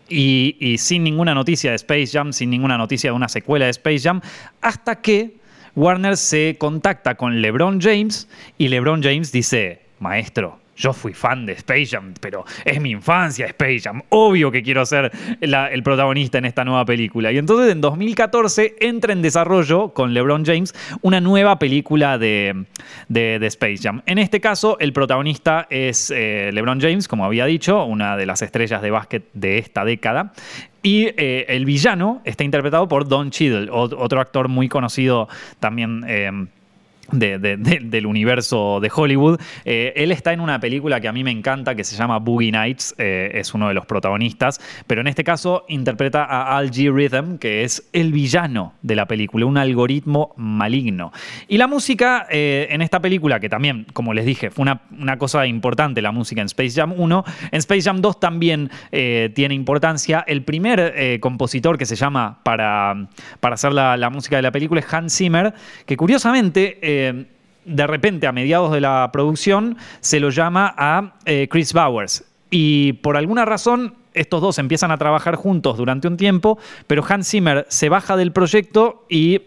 y, sin ninguna noticia de Space Jam, sin ninguna noticia de una secuela de Space Jam, hasta que Warner se contacta con LeBron James y LeBron James dice, maestro, yo fui fan de Space Jam, pero es mi infancia Space Jam. Obvio que quiero ser el protagonista en esta nueva película. Y entonces en 2014 entra en desarrollo con LeBron James una nueva película de, Space Jam. En este caso, el protagonista es eh, LeBron James, como había dicho, una de las estrellas de básquet de esta década. Y eh, el villano está interpretado por Don Cheadle, otro actor muy conocido también. Eh, del universo de Hollywood. Eh, él está en una película que a mí me encanta, que se llama Boogie Nights, eh, es uno de los protagonistas, pero en este caso interpreta a Al G. Rhythm, que es el villano de la película, un algoritmo maligno. Y la música eh, en esta película, que también, como les dije, fue una, cosa importante la música en Space Jam 1, en Space Jam 2 también tiene importancia. El primer compositor que se llama para, para hacer la, música de la película es Hans Zimmer, que curiosamente eh, de repente, a mediados de la producción, se lo llama a eh, Chris Bowers. Y por alguna razón, estos dos empiezan a trabajar juntos durante un tiempo, pero Hans Zimmer se baja del proyecto y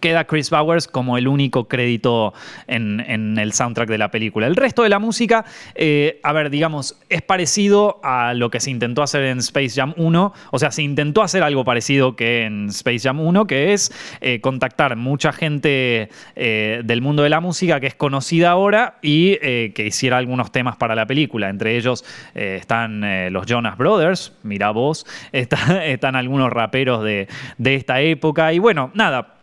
queda Chris Bowers como el único crédito en, el soundtrack de la película. El resto de la música, eh, a ver, digamos, es parecido a lo que se intentó hacer en Space Jam 1. O sea, se intentó hacer algo parecido que en Space Jam 1, que es eh, contactar mucha gente eh, del mundo de la música que es conocida ahora y que hiciera algunos temas para la película. Entre ellos están los Jonas Brothers, mira vos, están algunos raperos de, de esta época. Y bueno, nada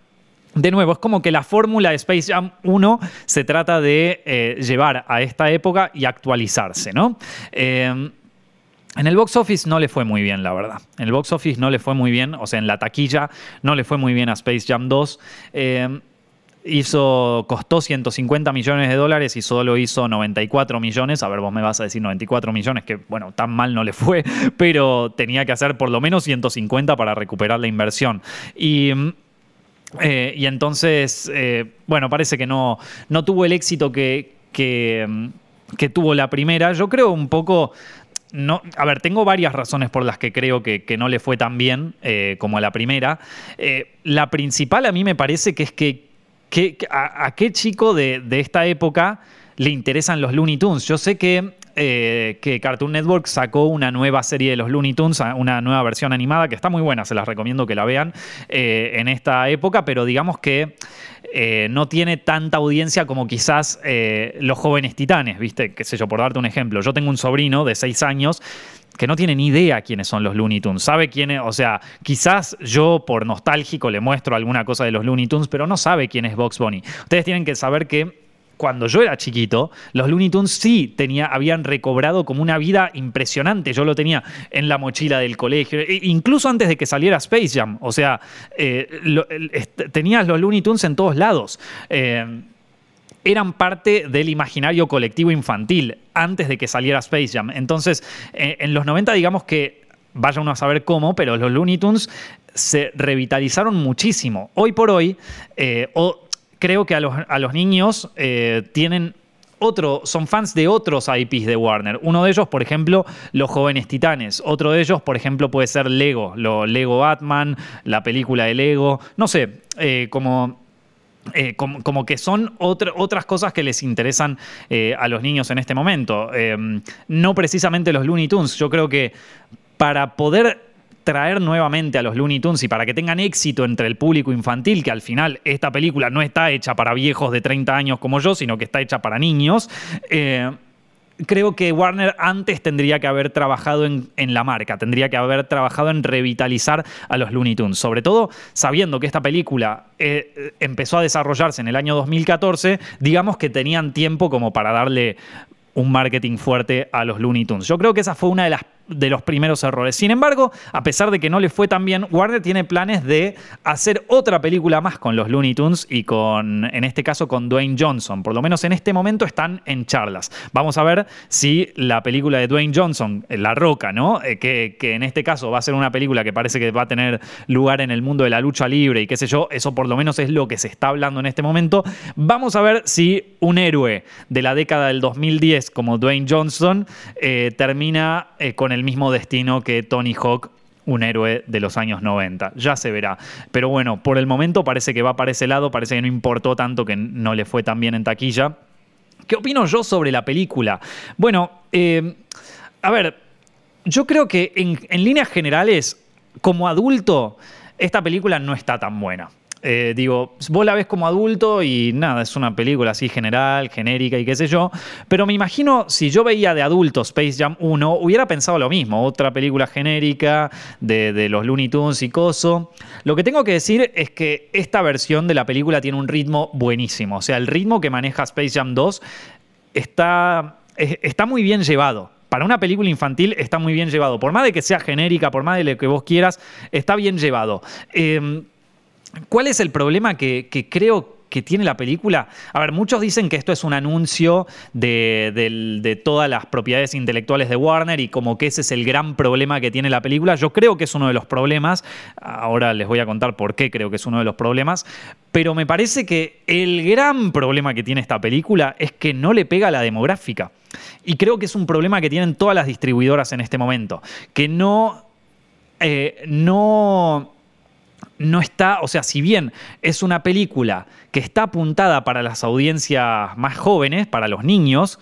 de nuevo, es como que la fórmula de Space Jam 1 se trata de eh, llevar a esta época y actualizarse, ¿no? Eh, en el box office no le fue muy bien, la verdad. En el box office no le fue muy bien, o sea, en la taquilla no le fue muy bien a Space Jam 2. Eh, hizo, costó 150 millones de dólares y solo hizo 94 millones. A ver, vos me vas a decir 94 millones, que bueno, tan mal no le fue, pero tenía que hacer por lo menos 150 para recuperar la inversión. Y eh, y entonces, eh, bueno, parece que no, no tuvo el éxito que, que, mm, tuvo la primera. Yo creo un poco no, a ver, tengo varias razones por las que creo que, no le fue tan bien eh, como a la primera. la principal a mí me parece que es que, a, qué chico de, de, esta época le interesan los Looney Tunes. Yo sé que eh, que Cartoon Network sacó una nueva serie de los Looney Tunes, una nueva versión animada que está muy buena, se las recomiendo que la vean eh, en esta época, pero digamos que eh, no tiene tanta audiencia como quizás los jóvenes titanes, ¿viste? Qué sé yo, por darte un ejemplo. Yo tengo un sobrino de 6 años que no tiene ni idea quiénes son los Looney Tunes. Sabe quiénes, o sea, quizás yo por nostálgico le muestro alguna cosa de los Looney Tunes, pero no sabe quién es Box Bunny. Ustedes tienen que saber que cuando yo era chiquito, los Looney Tunes sí tenía, habían recobrado como una vida impresionante. Yo lo tenía en la mochila del colegio, e incluso antes de que saliera Space Jam. O sea, eh, tenías los Looney Tunes en todos lados. Eh, eran parte del imaginario colectivo infantil antes de que saliera Space Jam. Entonces, eh, en los 90, digamos que vaya uno a saber cómo, pero los Looney Tunes se revitalizaron muchísimo. Hoy por hoy, creo que a los, niños eh, tienen otro, son fans de otros IPs de Warner. Uno de ellos, por ejemplo, Los Jóvenes Titanes. Otro de ellos, por ejemplo, puede ser Lego, lo, Lego Batman, la película de Lego. No sé, eh, como, eh, como, que son otras cosas que les interesan a los niños en este momento. no precisamente los Looney Tunes. Yo creo que para poder traer nuevamente a los Looney Tunes y para que tengan éxito entre el público infantil, que al final esta película no está hecha para viejos de 30 años como yo, sino que está hecha para niños, eh, creo que Warner antes tendría que haber trabajado en, la marca, tendría que haber trabajado en revitalizar a los Looney Tunes, sobre todo sabiendo que esta película eh, empezó a desarrollarse en el año 2014, digamos que tenían tiempo como para darle un marketing fuerte a los Looney Tunes. Yo creo que esa fue una de las de los primeros errores. Sin embargo, a pesar de que no le fue tan bien, Warner tiene planes de hacer otra película más con los Looney Tunes y con, en este caso, con Dwayne Johnson. Por lo menos en este momento están en charlas. Vamos a ver si la película de Dwayne Johnson, eh, La Roca, ¿no? Eh, que, que, en este caso va a ser una película que parece que va a tener lugar en el mundo de la lucha libre y qué sé yo, eso por lo menos es lo que se está hablando en este momento. Vamos a ver si un héroe de la década del 2010 como Dwayne Johnson eh, termina con el mismo destino que Tony Hawk un héroe de los años 90. Ya se verá. Pero bueno, por el momento parece que va para ese lado, parece que no importó tanto que no le fue tan bien en taquilla. ¿Qué opino yo sobre la película? Bueno, eh, a ver, yo creo que en líneas generales, como adulto, esta película no está tan buena. Eh, digo, vos la ves como adulto y nada, es una película así general, genérica y qué sé yo, pero me imagino si yo veía de adulto Space Jam 1, hubiera pensado lo mismo, otra película genérica de, los Looney Tunes y coso. Lo que tengo que decir es que esta versión de la película tiene un ritmo buenísimo, o sea, el ritmo que maneja Space Jam 2 está, está muy bien llevado para una película infantil está muy bien llevado. Por más de que sea genérica, por más de lo que vos quieras, está bien llevado. Eh, ¿Cuál es el problema que, creo que tiene la película? A ver, muchos dicen que esto es un anuncio de, todas las propiedades intelectuales de Warner y como que ese es el gran problema que tiene la película. Yo creo que es uno de los problemas. Ahora les voy a contar por qué creo que es uno de los problemas. Pero me parece que el gran problema que tiene esta película es que no le pega a la demográfica. y creo que es un problema que tienen todas las distribuidoras en este momento, que no, eh, no, no está, o sea, si bien es una película que está apuntada para las audiencias más jóvenes, para los niños,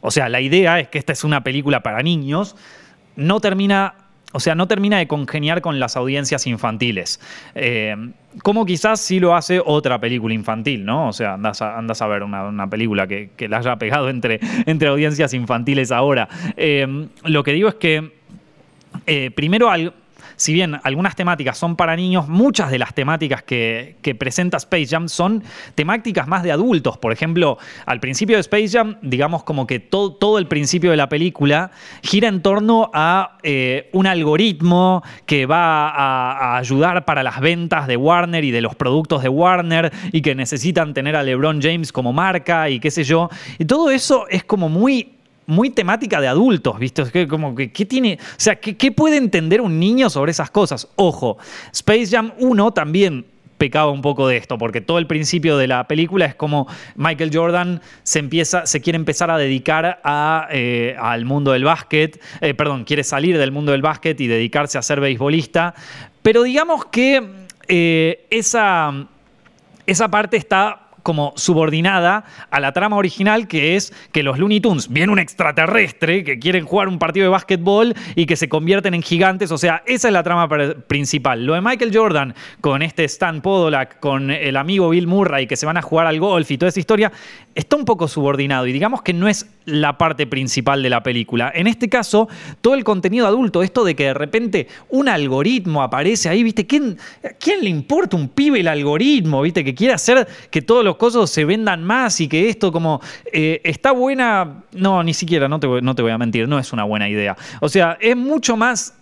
o sea, la idea es que esta es una película para niños, no termina o sea, no termina de congeniar con las audiencias infantiles. Eh, como quizás sí lo hace otra película infantil, ¿no? O sea, andas a, andas a ver una, película que, la haya pegado entre, entre audiencias infantiles ahora. Eh, lo que digo es que, eh, primero, al, si bien algunas temáticas son para niños, muchas de las temáticas que, presenta Space Jam son temáticas más de adultos. Por ejemplo, al principio de Space Jam, digamos como que todo, el principio de la película gira en torno a eh, un algoritmo que va a, ayudar para las ventas de Warner y de los productos de Warner y que necesitan tener a LeBron James como marca y qué sé yo. Y todo eso es como muy muy temática de adultos, ¿viste? que como que, ¿qué tiene? O sea, ¿qué, puede entender un niño sobre esas cosas? Ojo, Space Jam 1 también pecaba un poco de esto, porque todo el principio de la película es como Michael Jordan se empieza, se quiere empezar a dedicar a, eh, al mundo del básquet, eh, perdón, quiere salir del mundo del básquet y dedicarse a ser beisbolista, pero digamos que eh, esa, esa parte está como subordinada a la trama original que es que los Looney Tunes, viene un extraterrestre que quieren jugar un partido de básquetbol y que se convierten en gigantes, o sea, esa es la trama principal. Lo de Michael Jordan con este Stan Podolak, con el amigo Bill Murray que se van a jugar al golf y toda esa historia, está un poco subordinado y digamos que no es la parte principal de la película. En este caso, todo el contenido adulto, esto de que de repente un algoritmo aparece ahí, ¿viste? ¿Quién, ¿quién le importa un pibe el algoritmo, ¿viste? Que quiere hacer que todos los cosas se vendan más y que esto como eh, está buena, no, ni siquiera, no te, no te voy a mentir, no es una buena idea. O sea, es mucho más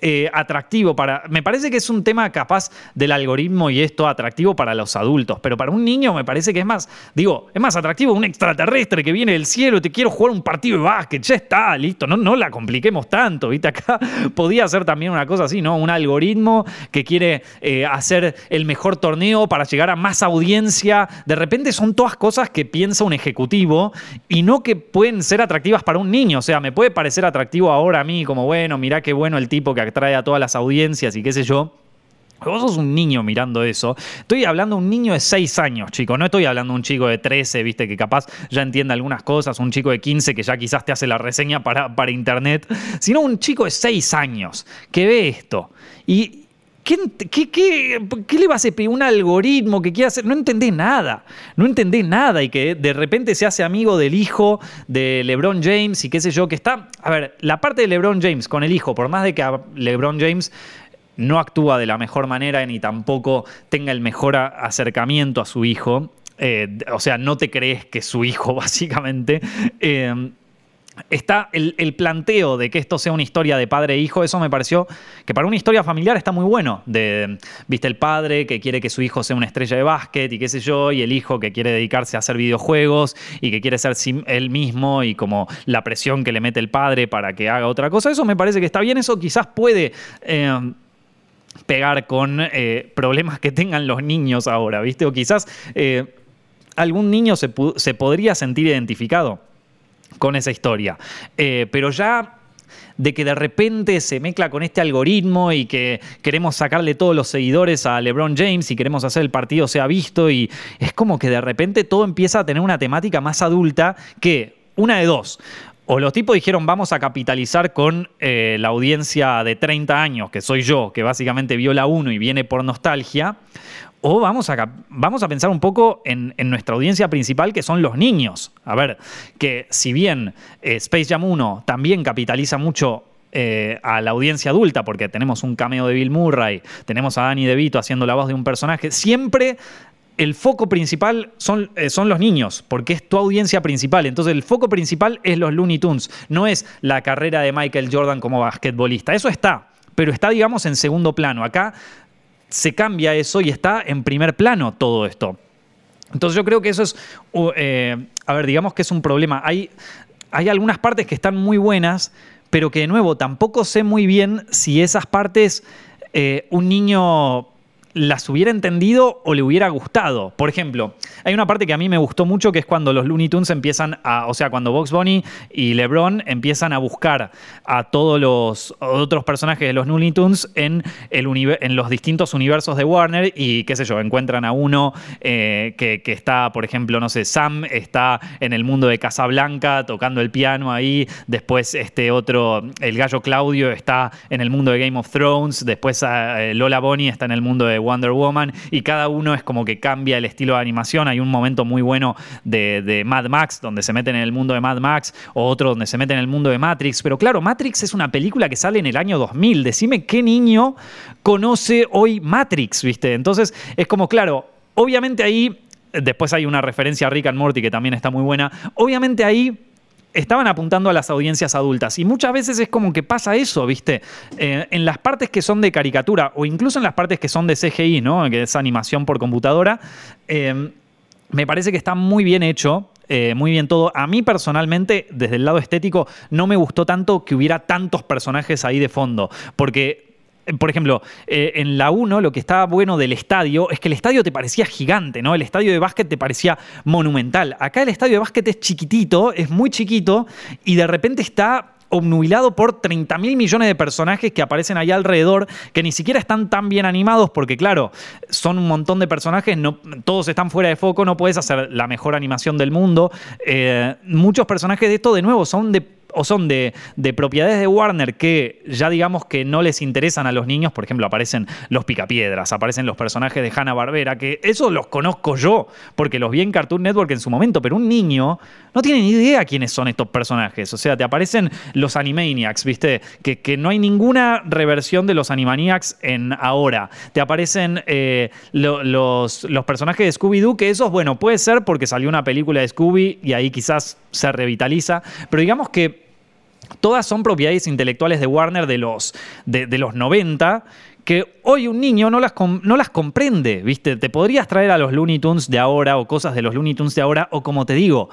eh, atractivo para. Me parece que es un tema capaz del algoritmo y esto atractivo para los adultos, pero para un niño me parece que es más, digo, es más atractivo un extraterrestre que viene del cielo te quiero jugar un partido de básquet, ya está, listo, no, no la compliquemos tanto, ¿viste? Acá podía ser también una cosa así, ¿no? Un algoritmo que quiere eh, hacer el mejor torneo para llegar a más audiencia. De repente son todas cosas que piensa un ejecutivo y no que pueden ser atractivas para un niño. O sea, me puede parecer atractivo ahora a mí, como bueno, mirá qué bueno el tipo que trae a todas las audiencias y qué sé yo. Vos sos un niño mirando eso. Estoy hablando de un niño de 6 años, chico. No estoy hablando de un chico de 13, viste, que capaz ya entiende algunas cosas. Un chico de 15 que ya quizás te hace la reseña para, para internet. Sino un chico de 6 años que ve esto. Y, ¿Qué, le va a hacer? Un algoritmo que quiere hacer. No entendés nada. No entendés nada. Y que de repente se hace amigo del hijo de LeBron James y qué sé yo, que está. A ver, la parte de LeBron James con el hijo, por más de que LeBron James no actúa de la mejor manera ni tampoco tenga el mejor acercamiento a su hijo. Eh, o sea, no te crees que es su hijo, básicamente. Eh, está el, planteo de que esto sea una historia de padre e hijo, eso me pareció que para una historia familiar está muy bueno. De, viste, el padre que quiere que su hijo sea una estrella de básquet y qué sé yo, y el hijo que quiere dedicarse a hacer videojuegos y que quiere ser él mismo y como la presión que le mete el padre para que haga otra cosa. Eso me parece que está bien, eso quizás puede... Eh, pegar con eh, problemas que tengan los niños ahora, ¿viste? O quizás eh, algún niño se, se podría sentir identificado con esa historia. Eh, pero ya de que de repente se mezcla con este algoritmo y que queremos sacarle todos los seguidores a LeBron James y queremos hacer el partido sea visto y es como que de repente todo empieza a tener una temática más adulta que una de dos. O los tipos dijeron vamos a capitalizar con eh, la audiencia de 30 años, que soy yo, que básicamente vio la 1 y viene por nostalgia, o vamos a, vamos a pensar un poco en, nuestra audiencia principal, que son los niños. A ver, que si bien eh, Space Jam 1 también capitaliza mucho eh, a la audiencia adulta, porque tenemos un cameo de Bill Murray, tenemos a Danny DeVito haciendo la voz de un personaje, siempre el foco principal son, eh, son, los niños, porque es tu audiencia principal. Entonces el foco principal es los Looney Tunes, no es la carrera de Michael Jordan como basquetbolista. Eso está, pero está, digamos, en segundo plano. Acá se cambia eso y está en primer plano todo esto. Entonces yo creo que eso es, eh, a ver, digamos que es un problema. Hay, hay algunas partes que están muy buenas, pero que de nuevo tampoco sé muy bien si esas partes eh, un niño las hubiera entendido o le hubiera gustado. Por ejemplo, hay una parte que a mí me gustó mucho que es cuando los Looney Tunes empiezan a, o sea, cuando Box Bunny y LeBron empiezan a buscar a todos los otros personajes de los Looney Tunes en, el en los distintos universos de Warner y qué sé yo, encuentran a uno eh, que, está, por ejemplo, no sé, Sam está en el mundo de Casablanca tocando el piano ahí, después este otro, el gallo Claudio está en el mundo de Game of Thrones, después eh, Lola Bonnie está en el mundo de Wonder Woman y cada uno es como que cambia el estilo de animación. Hay un momento muy bueno de, Mad Max donde se meten en el mundo de Mad Max o otro donde se meten en el mundo de Matrix. Pero claro, Matrix es una película que sale en el año 2000. Decime qué niño conoce hoy Matrix, ¿viste? Entonces es como, claro, obviamente ahí... Después hay una referencia a Rick and Morty que también está muy buena. Obviamente ahí estaban apuntando a las audiencias adultas. Y muchas veces es como que pasa eso, ¿viste? Eh, en las partes que son de caricatura o incluso en las partes que son de CGI, ¿no? Que es animación por computadora, eh, me parece que está muy bien hecho. Eh, muy bien todo. A mí personalmente, desde el lado estético, no me gustó tanto que hubiera tantos personajes ahí de fondo. Porque por ejemplo, eh, en la 1 lo que estaba bueno del estadio es que el estadio te parecía gigante, ¿no? El estadio de básquet te parecía monumental. Acá el estadio de básquet es chiquitito, es muy chiquito y de repente está obnubilado por 30 mil millones de personajes que aparecen ahí alrededor, que ni siquiera están tan bien animados, porque claro, son un montón de personajes, no, todos están fuera de foco, no puedes hacer la mejor animación del mundo. Eh, muchos personajes de esto, de nuevo, son de o son de, propiedades de Warner que ya digamos que no les interesan a los niños, por ejemplo, aparecen los picapiedras, aparecen los personajes de Hanna Barbera, que eso los conozco yo, porque los vi en Cartoon Network en su momento, pero un niño no tiene ni idea quiénes son estos personajes. O sea, te aparecen los Animaniacs, ¿viste? Que, que no hay ninguna reversión de los Animaniacs en ahora. Te aparecen eh, los, los personajes de Scooby-Doo, que esos, bueno, puede ser porque salió una película de Scooby y ahí quizás se revitaliza, pero digamos que todas son propiedades intelectuales de Warner de los, de, los 90 que hoy un niño no las, no las comprende, ¿viste? Te podrías traer a los Looney Tunes de ahora o cosas de los Looney Tunes de ahora, o como te digo,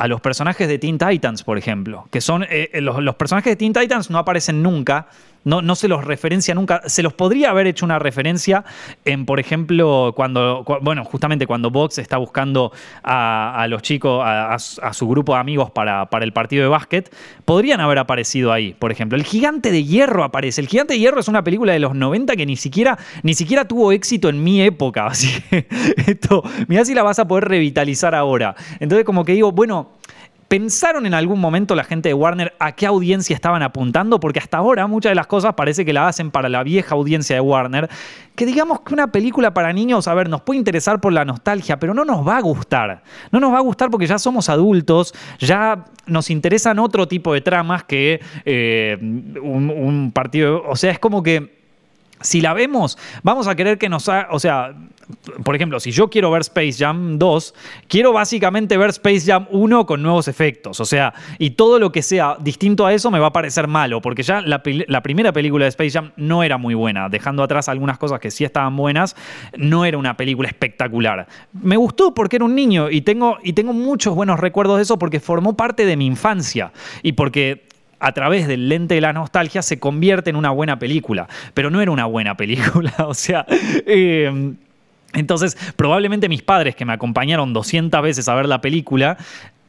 a los personajes de Teen Titans, por ejemplo, que son eh, eh, los, personajes de Teen Titans no aparecen nunca, no, no, se los referencia nunca. Se los podría haber hecho una referencia en, por ejemplo, cuando, bueno, justamente cuando Vox está buscando a, los chicos, a, su grupo de amigos para, para, el partido de básquet, podrían haber aparecido ahí, por ejemplo. El Gigante de Hierro aparece. El Gigante de Hierro es una película de los 90 que ni siquiera, ni siquiera tuvo éxito en mi época. Así que esto, mira si la vas a poder revitalizar ahora. Entonces, como que digo, bueno, ¿Pensaron en algún momento la gente de Warner a qué audiencia estaban apuntando? Porque hasta ahora muchas de las cosas parece que la hacen para la vieja audiencia de Warner. Que digamos que una película para niños, a ver, nos puede interesar por la nostalgia, pero no nos va a gustar. No nos va a gustar porque ya somos adultos, ya nos interesan otro tipo de tramas que eh, un, un partido. O sea, es como que si la vemos, vamos a querer que nos haga, o sea, por ejemplo, si yo quiero ver Space Jam 2, quiero básicamente ver Space Jam 1 con nuevos efectos, o sea, y todo lo que sea distinto a eso me va a parecer malo, porque ya la, primera película de Space Jam no era muy buena, dejando atrás algunas cosas que sí estaban buenas, no era una película espectacular. Me gustó porque era un niño y tengo, y tengo muchos buenos recuerdos de eso porque formó parte de mi infancia y porque a través del lente de la nostalgia se convierte en una buena película. Pero no era una buena película, o sea... Eh, entonces, probablemente mis padres que me acompañaron 200 veces a ver la película,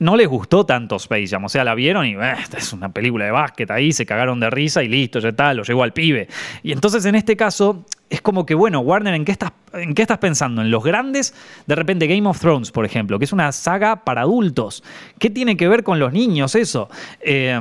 no les gustó tanto Space Jam. O sea, la vieron y eh, es una película de básquet ahí, se cagaron de risa y listo, ya está, lo llegó al pibe. Y entonces en este caso es como que, bueno, Warner, ¿en qué estás, en qué estás pensando? ¿En los grandes? De repente Game of Thrones, por ejemplo, que es una saga para adultos. ¿Qué tiene que ver con los niños eso? Eh,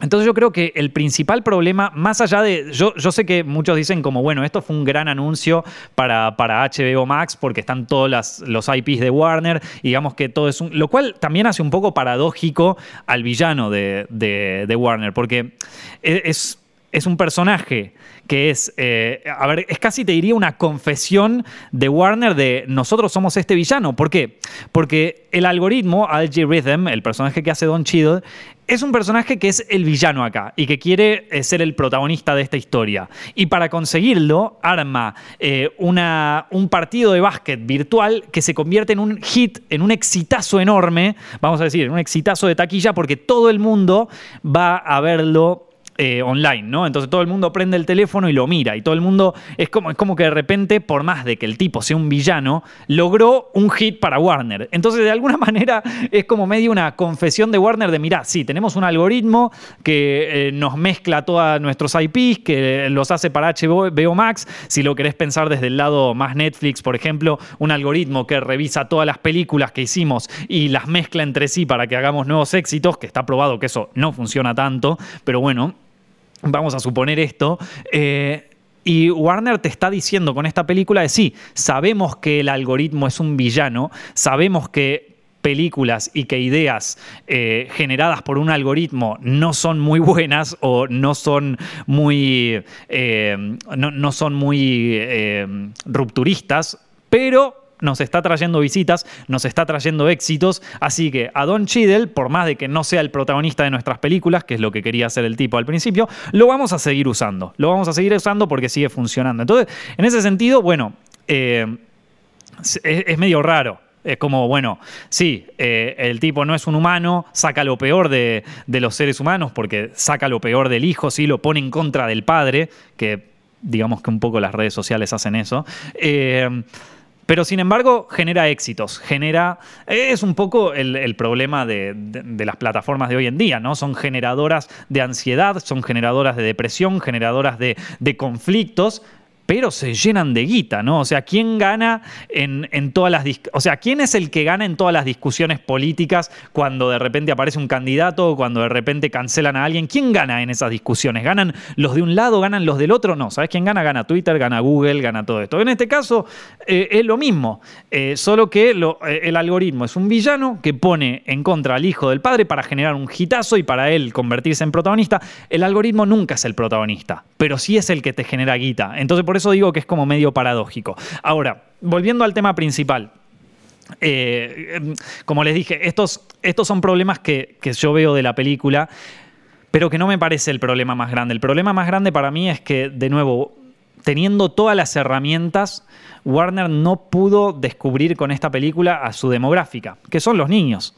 entonces yo creo que el principal problema, más allá de, yo, yo sé que muchos dicen como, bueno, esto fue un gran anuncio para, para HBO Max porque están todos los IPs de Warner, digamos que todo es un, lo cual también hace un poco paradójico al villano de, de Warner, porque es, es un personaje que es, eh, a ver, es casi te diría una confesión de Warner de nosotros somos este villano. ¿Por qué? Porque el algoritmo, Algie Rhythm, el personaje que hace Don Cheadle, es un personaje que es el villano acá y que quiere eh, ser el protagonista de esta historia. Y para conseguirlo, arma eh, un partido de básquet virtual que se convierte en un hit, en un exitazo enorme, vamos a decir, en un exitazo de taquilla, porque todo el mundo va a verlo eh, online, ¿no? Entonces todo el mundo prende el teléfono y lo mira y todo el mundo es como, es como que de repente, por más de que el tipo sea un villano, logró un hit para Warner. Entonces de alguna manera es como medio una confesión de Warner de, mira, sí, tenemos un algoritmo que eh, nos mezcla todos nuestros IPs, que los hace para HBO Max, si lo querés pensar desde el lado más Netflix, por ejemplo, un algoritmo que revisa todas las películas que hicimos y las mezcla entre sí para que hagamos nuevos éxitos, que está probado que eso no funciona tanto, pero bueno, vamos a suponer esto. Eh, y Warner te está diciendo con esta película de sí, sabemos que el algoritmo es un villano, sabemos que películas y que ideas eh, generadas por un algoritmo no son muy buenas o no son muy, eh, no, son muy rupturistas, pero nos está trayendo visitas, nos está trayendo éxitos, así que a Don Cheadle, por más de que no sea el protagonista de nuestras películas, que es lo que quería hacer el tipo al principio, lo vamos a seguir usando, lo vamos a seguir usando porque sigue funcionando. Entonces, en ese sentido, bueno, eh, es, medio raro. Es como, bueno, sí, eh, el tipo no es un humano, saca lo peor de, los seres humanos porque saca lo peor del hijo, sí, lo pone en contra del padre, que digamos que un poco las redes sociales hacen eso. Eh, pero sin embargo, genera éxitos, genera. Es un poco el, problema de, las plataformas de hoy en día, ¿no? Son generadoras de ansiedad, son generadoras de depresión, generadoras de, de conflictos, pero se llenan de guita, ¿no? O sea, ¿quién gana en, todas las... O sea, ¿quién es el que gana en todas las discusiones políticas cuando de repente aparece un candidato o cuando de repente cancelan a alguien? ¿Quién gana en esas discusiones? ¿Ganan los de un lado, ganan los del otro? No, ¿sabes quién gana? Gana Twitter, gana Google, gana todo esto. En este caso eh, es lo mismo, eh, solo que eh, el algoritmo es un villano que pone en contra al hijo del padre para generar un hitazo y para él convertirse en protagonista. El algoritmo nunca es el protagonista, pero sí es el que te genera guita. Entonces, por eso digo que es como medio paradójico. Ahora, volviendo al tema principal. Eh, como les dije, estos, estos son problemas que, que yo veo de la película, pero que no me parece el problema más grande. El problema más grande para mí es que, de nuevo, teniendo todas las herramientas, Warner no pudo descubrir con esta película a su demográfica, que son los niños.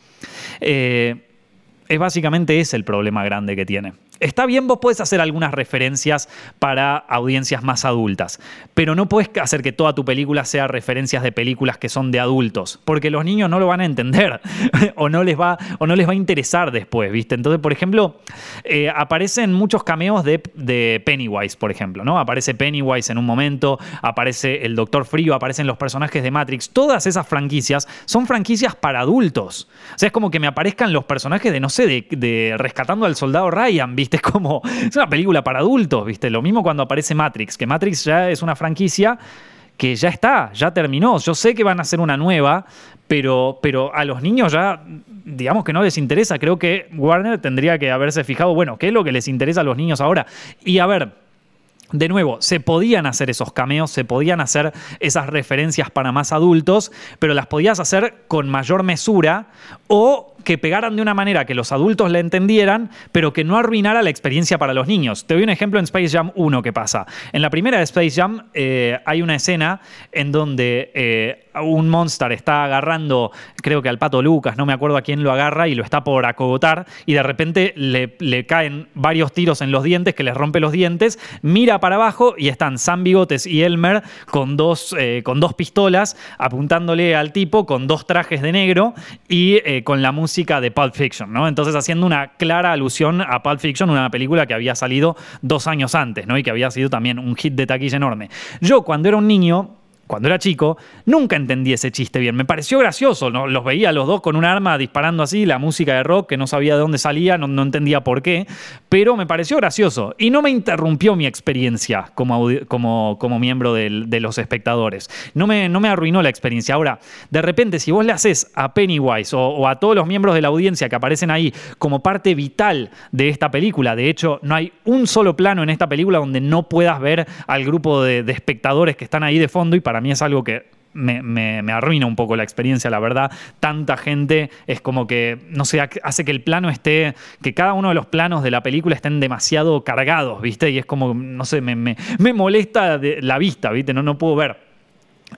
Eh, es básicamente ese el problema grande que tiene. Está bien, vos puedes hacer algunas referencias para audiencias más adultas, pero no puedes hacer que toda tu película sea referencias de películas que son de adultos, porque los niños no lo van a entender o, no les va, o no les va a interesar después, ¿viste? Entonces, por ejemplo, eh, aparecen muchos cameos de, Pennywise, por ejemplo, ¿no? Aparece Pennywise en un momento, aparece el Doctor Frío, aparecen los personajes de Matrix. Todas esas franquicias son franquicias para adultos. O sea, es como que me aparezcan los personajes de, no sé, de, Rescatando al Soldado Ryan, ¿viste? Como, es una película para adultos, ¿viste? Lo mismo cuando aparece Matrix, que Matrix ya es una franquicia que ya está, ya terminó. Yo sé que van a hacer una nueva, pero, pero a los niños ya, digamos que no les interesa. Creo que Warner tendría que haberse fijado, bueno, ¿qué es lo que les interesa a los niños ahora? Y a ver, de nuevo, se podían hacer esos cameos, se podían hacer esas referencias para más adultos, pero las podías hacer con mayor mesura o que pegaran de una manera que los adultos la entendieran, pero que no arruinara la experiencia para los niños. Te doy un ejemplo en Space Jam 1 que pasa. En la primera de Space Jam eh, hay una escena en donde eh, un monster está agarrando, creo que al pato Lucas, no me acuerdo a quién lo agarra y lo está por acogotar y de repente le, caen varios tiros en los dientes que les rompe los dientes, mira para abajo y están Sam Bigotes y Elmer con dos, eh, con dos pistolas apuntándole al tipo con dos trajes de negro y con la música de Pulp Fiction, ¿no? Entonces haciendo una clara alusión a Pulp Fiction, una película que había salido dos años antes, ¿no? Y que había sido también un hit de taquilla enorme. Yo cuando era un niño cuando era chico, nunca entendí ese chiste bien. Me pareció gracioso, los veía los dos con un arma disparando así, la música de rock que no sabía de dónde salía, no, entendía por qué, pero me pareció gracioso y no me interrumpió mi experiencia como, como, como miembro de, los espectadores. No me, no me arruinó la experiencia. Ahora, de repente, si vos le haces a Pennywise o, a todos los miembros de la audiencia que aparecen ahí como parte vital de esta película, de hecho, no hay un solo plano en esta película donde no puedas ver al grupo de, de espectadores que están ahí de fondo y para a mí es algo que me, arruina un poco la experiencia, la verdad. Tanta gente es como que, no sé, hace que el plano esté, que cada uno de los planos de la película estén demasiado cargados, ¿viste? Y es como, no sé, me, molesta la vista, ¿viste? No, no puedo ver.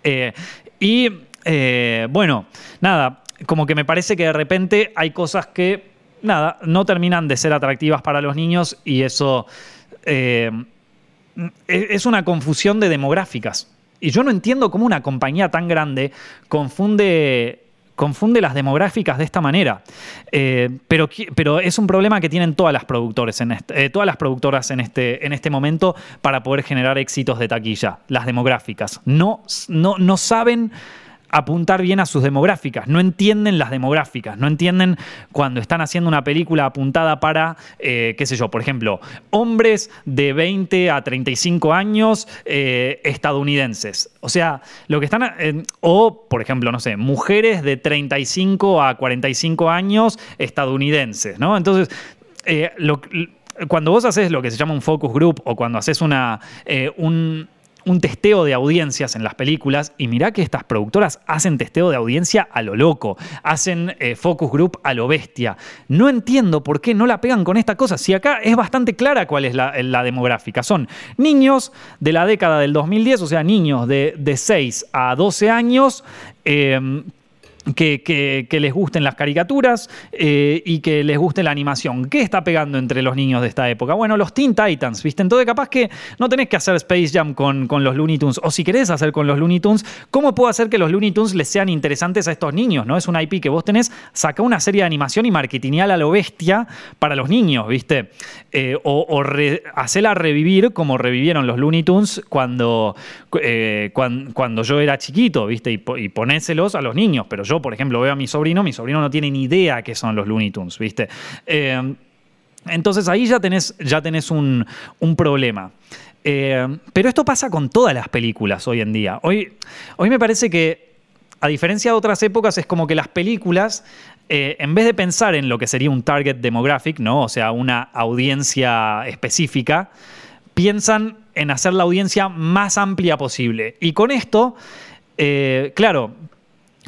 Eh, y eh, bueno, nada, como que me parece que de repente hay cosas que nada, no terminan de ser atractivas para los niños y eso eh, es una confusión de demográficas. Y yo no entiendo cómo una compañía tan grande confunde confunde las demográficas de esta manera. Eh, pero, pero, es un problema que tienen todas las, productores en eh, todas las productoras en este, en este momento para poder generar éxitos de taquilla, las demográficas. No, no, no saben apuntar bien a sus demográficas, no entienden las demográficas, no entienden cuando están haciendo una película apuntada para, eh, qué sé yo, por ejemplo, hombres de 20 a 35 años eh, estadounidenses. O sea, lo que están, eh, o por ejemplo, no sé, mujeres de 35 a 45 años estadounidenses, ¿no? Entonces, cuando vos haces lo que se llama un focus group o cuando haces una, un un testeo de audiencias en las películas y mirá que estas productoras hacen testeo de audiencia a lo loco, hacen eh, focus group a lo bestia. No entiendo por qué no la pegan con esta cosa, si acá es bastante clara cuál es la, demográfica. Son niños de la década del 2010, o sea, niños de, de 6 a 12 años. Eh, que, les gusten las caricaturas eh, y que les guste la animación. ¿Qué está pegando entre los niños de esta época? Bueno, los Teen Titans, ¿viste? Entonces capaz que no tenés que hacer Space Jam con, con los Looney Tunes. O si querés hacer con los Looney Tunes, ¿cómo puedo hacer que los Looney Tunes les sean interesantes a estos niños? ¿no? Es un IP que vos tenés, saca una serie de animación y marketingial a lo bestia para los niños, ¿viste? Eh, o o revivir como revivieron los Looney Tunes cuando, eh, cuando, yo era chiquito, ¿viste? Y, y ponéselos a los niños, pero yo por ejemplo, veo a mi sobrino, mi sobrino no tiene ni idea qué son los Looney Tunes, ¿viste? Eh, entonces ahí ya tenés, ya tenés un, problema. Eh, pero esto pasa con todas las películas hoy en día. Hoy, hoy me parece que, a diferencia de otras épocas, es como que las películas, eh, en vez de pensar en lo que sería un target demographic, ¿no? o sea, una audiencia específica, piensan en hacer la audiencia más amplia posible. Y con esto, claro,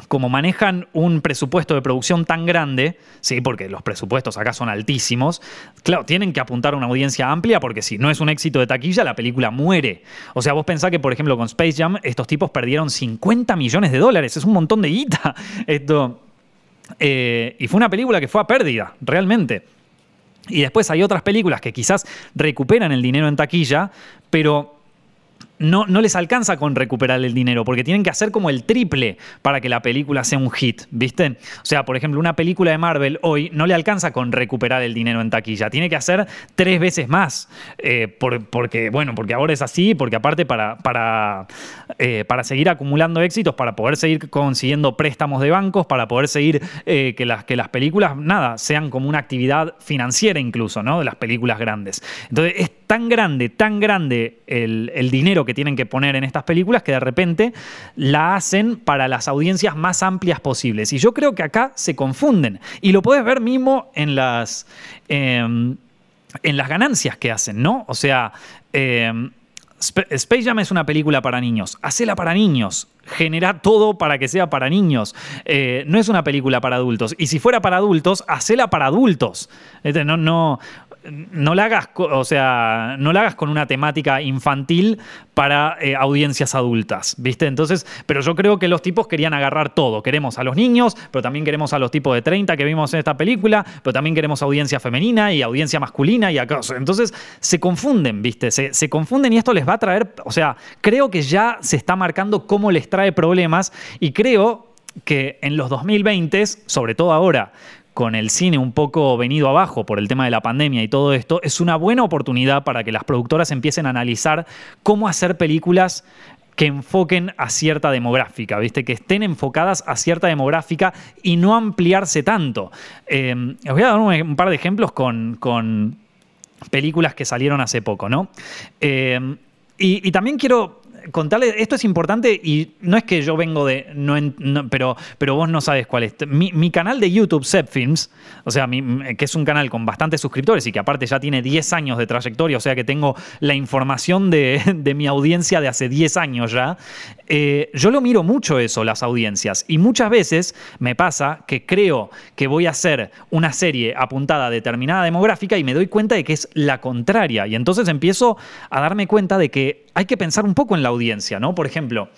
como manejan un presupuesto de producción tan grande, sí, porque los presupuestos acá son altísimos, claro, tienen que apuntar a una audiencia amplia porque si no es un éxito de taquilla, la película muere. O sea, vos pensás que, por ejemplo, con Space Jam, estos tipos perdieron 50 millones de dólares, es un montón de guita. Esto. Eh, y fue una película que fue a pérdida, realmente. Y después hay otras películas que quizás recuperan el dinero en taquilla, pero no, les alcanza con recuperar el dinero, porque tienen que hacer como el triple para que la película sea un hit, ¿viste? O sea, por ejemplo, una película de Marvel hoy no le alcanza con recuperar el dinero en taquilla, tiene que hacer tres veces más, eh, porque, bueno, porque ahora es así, porque aparte para, para, eh, para seguir acumulando éxitos, para poder seguir consiguiendo préstamos de bancos, para poder seguir eh, que, las, que las películas, nada, sean como una actividad financiera incluso, ¿no? De las películas grandes. Entonces, es tan grande, tan grande el, el dinero que tienen que poner en estas películas que de repente la hacen para las audiencias más amplias posibles. Y yo creo que acá se confunden. Y lo puedes ver mismo en las, em, en las ganancias que hacen, ¿no? O sea... Em, Space Jam es una película para niños. Hacela para niños. Genera todo para que sea para niños. Eh, no es una película para adultos. Y si fuera para adultos, hacela para adultos. Este, no, no, no la hagas, o sea, no la hagas con una temática infantil para eh, audiencias adultas, ¿viste? Entonces, pero yo creo que los tipos querían agarrar todo. Queremos a los niños, pero también queremos a los tipos de 30 que vimos en esta película, pero también queremos audiencia femenina y audiencia masculina y acá. Entonces, se confunden, ¿viste? Se, se confunden y esto les va a traer, o sea, creo que ya se está marcando cómo les trae problemas y creo que en los 2020, sobre todo ahora, con el cine un poco venido abajo por el tema de la pandemia y todo esto, es una buena oportunidad para que las productoras empiecen a analizar cómo hacer películas que enfoquen a cierta demográfica, ¿viste? Que estén enfocadas a cierta demográfica y no ampliarse tanto. Os voy a dar un, par de ejemplos con, películas que salieron hace poco, ¿no? Eh, y, también quiero contarle, esto es importante y no es que yo vengo de, no, pero, pero vos no sabes cuál es. Mi, canal de YouTube, Films, o sea, que es un canal con bastantes suscriptores y que aparte ya tiene 10 años de trayectoria, o sea que tengo la información de, de mi audiencia de hace 10 años ya, eh, yo lo miro mucho eso, las audiencias, y muchas veces me pasa que creo que voy a hacer una serie apuntada a determinada demográfica y me doy cuenta de que es la contraria, y entonces empiezo a darme cuenta de que hay que pensar un poco en la audiencia, ¿no? Por ejemplo,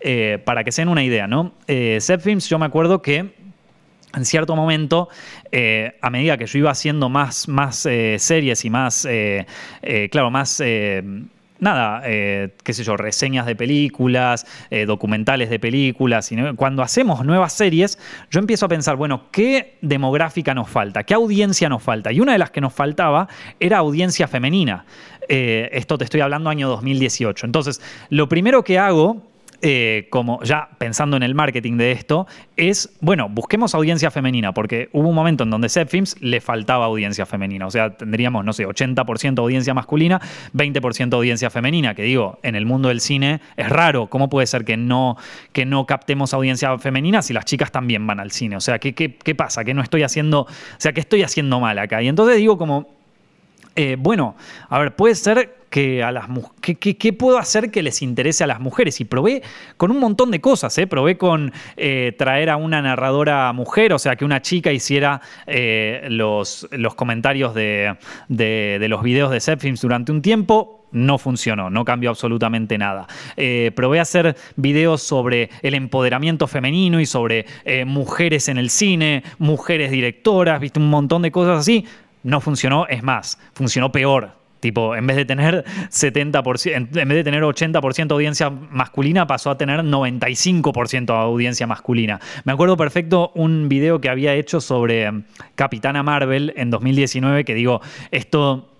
eh, para que se den una idea, ¿no? Eh, yo me acuerdo que en cierto momento, eh, a medida que yo iba haciendo más, más eh, series y más, claro, más nada, qué sé yo, reseñas de películas, documentales de películas. Y cuando hacemos nuevas series, yo empiezo a pensar, bueno, ¿qué demográfica nos falta? ¿Qué audiencia nos falta? Y una de las que nos faltaba era audiencia femenina. Esto te estoy hablando año 2018. Entonces, lo primero que hago eh, como ya pensando en el marketing de esto, es, bueno, busquemos audiencia femenina, porque hubo un momento en donde Films le faltaba audiencia femenina, o sea, tendríamos, no sé, 80% audiencia masculina, 20% audiencia femenina, que digo, en el mundo del cine es raro, ¿cómo puede ser que no, que no captemos audiencia femenina si las chicas también van al cine? O sea, ¿qué, qué, qué pasa? ¿Qué no estoy haciendo? O sea, ¿qué estoy haciendo mal acá? Y entonces digo como, eh, bueno, a ver, puede ser que a las ¿qué, puedo hacer que les interese a las mujeres? Y probé con un montón de cosas, ¿eh? probé con eh, traer a una narradora mujer, o sea, que una chica hiciera los, los, comentarios de, los videos de Zepfilms durante un tiempo, no funcionó, no cambió absolutamente nada. probé hacer videos sobre el empoderamiento femenino y sobre mujeres en el cine, mujeres directoras, viste un montón de cosas así. No funcionó, es más, funcionó peor. Tipo, en vez de tener 70%, en vez de tener 80% audiencia masculina, pasó a tener 95% audiencia masculina. Me acuerdo perfecto un video que había hecho sobre Capitana Marvel en 2019, que digo, esto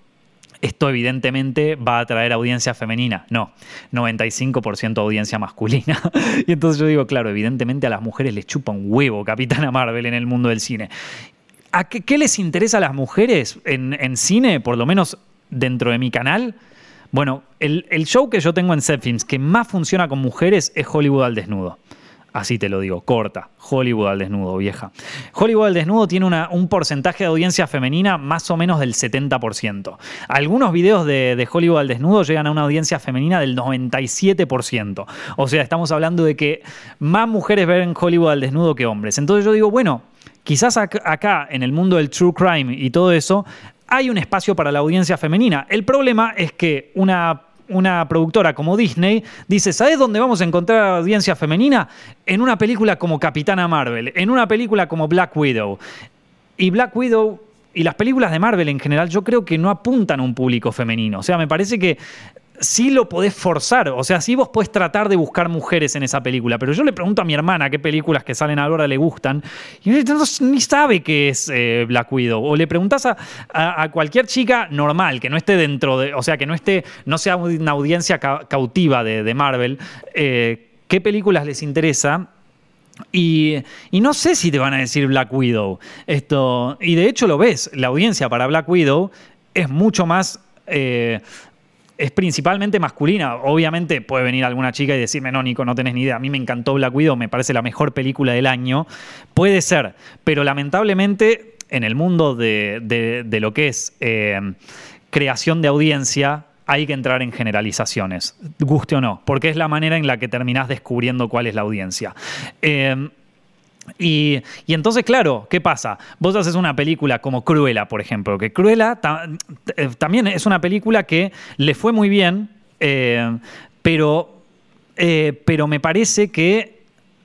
esto evidentemente va a atraer audiencia femenina. No, 95% audiencia masculina. y entonces yo digo, claro, evidentemente a las mujeres les chupa un huevo Capitana Marvel en el mundo del cine. ¿A qué, les interesa a las mujeres en, cine? Por lo menos dentro de mi canal, bueno, el, show que yo tengo en Zepfilms que más funciona con mujeres es Hollywood al desnudo. Así te lo digo, corta. Hollywood al desnudo, vieja. Hollywood al desnudo tiene un porcentaje de audiencia femenina más o menos del 70%. Algunos videos de, de, Hollywood al desnudo llegan a una audiencia femenina del 97%. O sea, estamos hablando de que más mujeres ven Hollywood al desnudo que hombres. Entonces yo digo, bueno, quizás acá en el mundo del true crime y todo eso, hay un espacio para la audiencia femenina. El problema es que una una productora como Disney dice, ¿sabes dónde vamos a encontrar audiencia femenina? En una película como Capitana Marvel, en una película como Black Widow. Y Black Widow y las películas de Marvel en general yo creo que no apuntan a un público femenino. O sea, me parece que sí lo podés forzar. O sea, sí vos podés tratar de buscar mujeres en esa película. Pero yo le pregunto a mi hermana qué películas que salen ahora le gustan. Y ni sabe qué es eh, Black Widow. O le preguntas a, cualquier chica normal, que no esté dentro de. O sea, que no esté. No sea una audiencia cautiva de, Marvel. Eh, qué películas les interesa. Y, no sé si te van a decir Black Widow. Esto, y de hecho lo ves, la audiencia para Black Widow es mucho más eh, es principalmente masculina. Obviamente puede venir alguna chica y decirme, no, Nico, no tenés ni idea. A mí me encantó Black Widow, me parece la mejor película del año. Puede ser, pero lamentablemente en el mundo de, lo que es eh, creación de audiencia, hay que entrar en generalizaciones, guste o no, porque es la manera en la que terminás descubriendo cuál es la audiencia. Eh, y, entonces, claro, ¿qué pasa? Vos haces una película como Cruella, por ejemplo, que Cruella eh, también es una película que le fue muy bien, eh, pero, eh, pero me parece que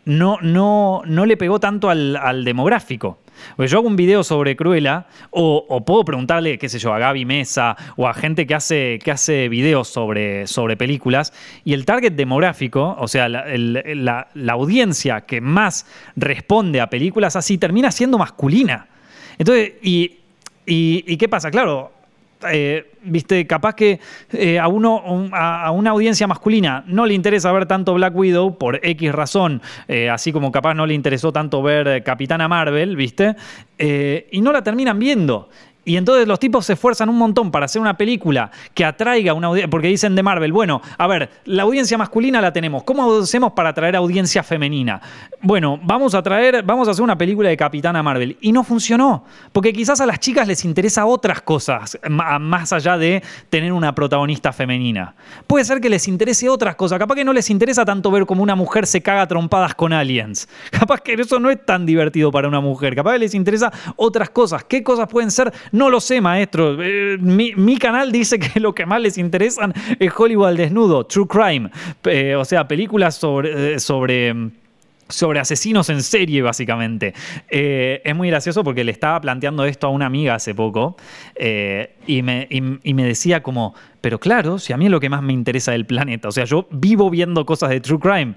no, no, no le pegó tanto al demográfico. Porque yo hago un video sobre Cruella o, puedo preguntarle, qué sé yo, a Gaby Mesa o a gente que hace, que hace videos sobre, sobre películas y el target demográfico, o sea, la, audiencia que más responde a películas así termina siendo masculina. Entonces, y, y qué pasa? Claro, eh, viste, capaz que eh, a, uno, a, una audiencia masculina no le interesa ver tanto Black Widow por X razón, eh, así como capaz no le interesó tanto ver Capitana Marvel, viste, y no la terminan viendo. Y entonces los tipos se esfuerzan un montón para hacer una película que atraiga una audiencia, porque dicen de Marvel, bueno, a ver, la audiencia masculina la tenemos, ¿cómo hacemos para atraer audiencia femenina? Bueno, vamos a traer, vamos a hacer una película de Capitana Marvel. Y no funcionó, porque quizás a las chicas les interesa otras cosas, más allá de tener una protagonista femenina. Puede ser que les interese otras cosas, capaz que no les interesa tanto ver cómo una mujer se caga trompadas con aliens. Capaz que eso no es tan divertido para una mujer, capaz que les interesa otras cosas. ¿Qué cosas pueden ser? No lo sé, maestro. Eh, mi, canal dice que lo que más les interesan es Hollywood al desnudo, True Crime. O sea, películas sobre, eh, sobre sobre asesinos en serie, básicamente. Eh, es muy gracioso porque le estaba planteando esto a una amiga hace poco y, me, y, me, decía como, pero claro, si a mí es lo que más me interesa del planeta, o sea, yo vivo viendo cosas de True Crime.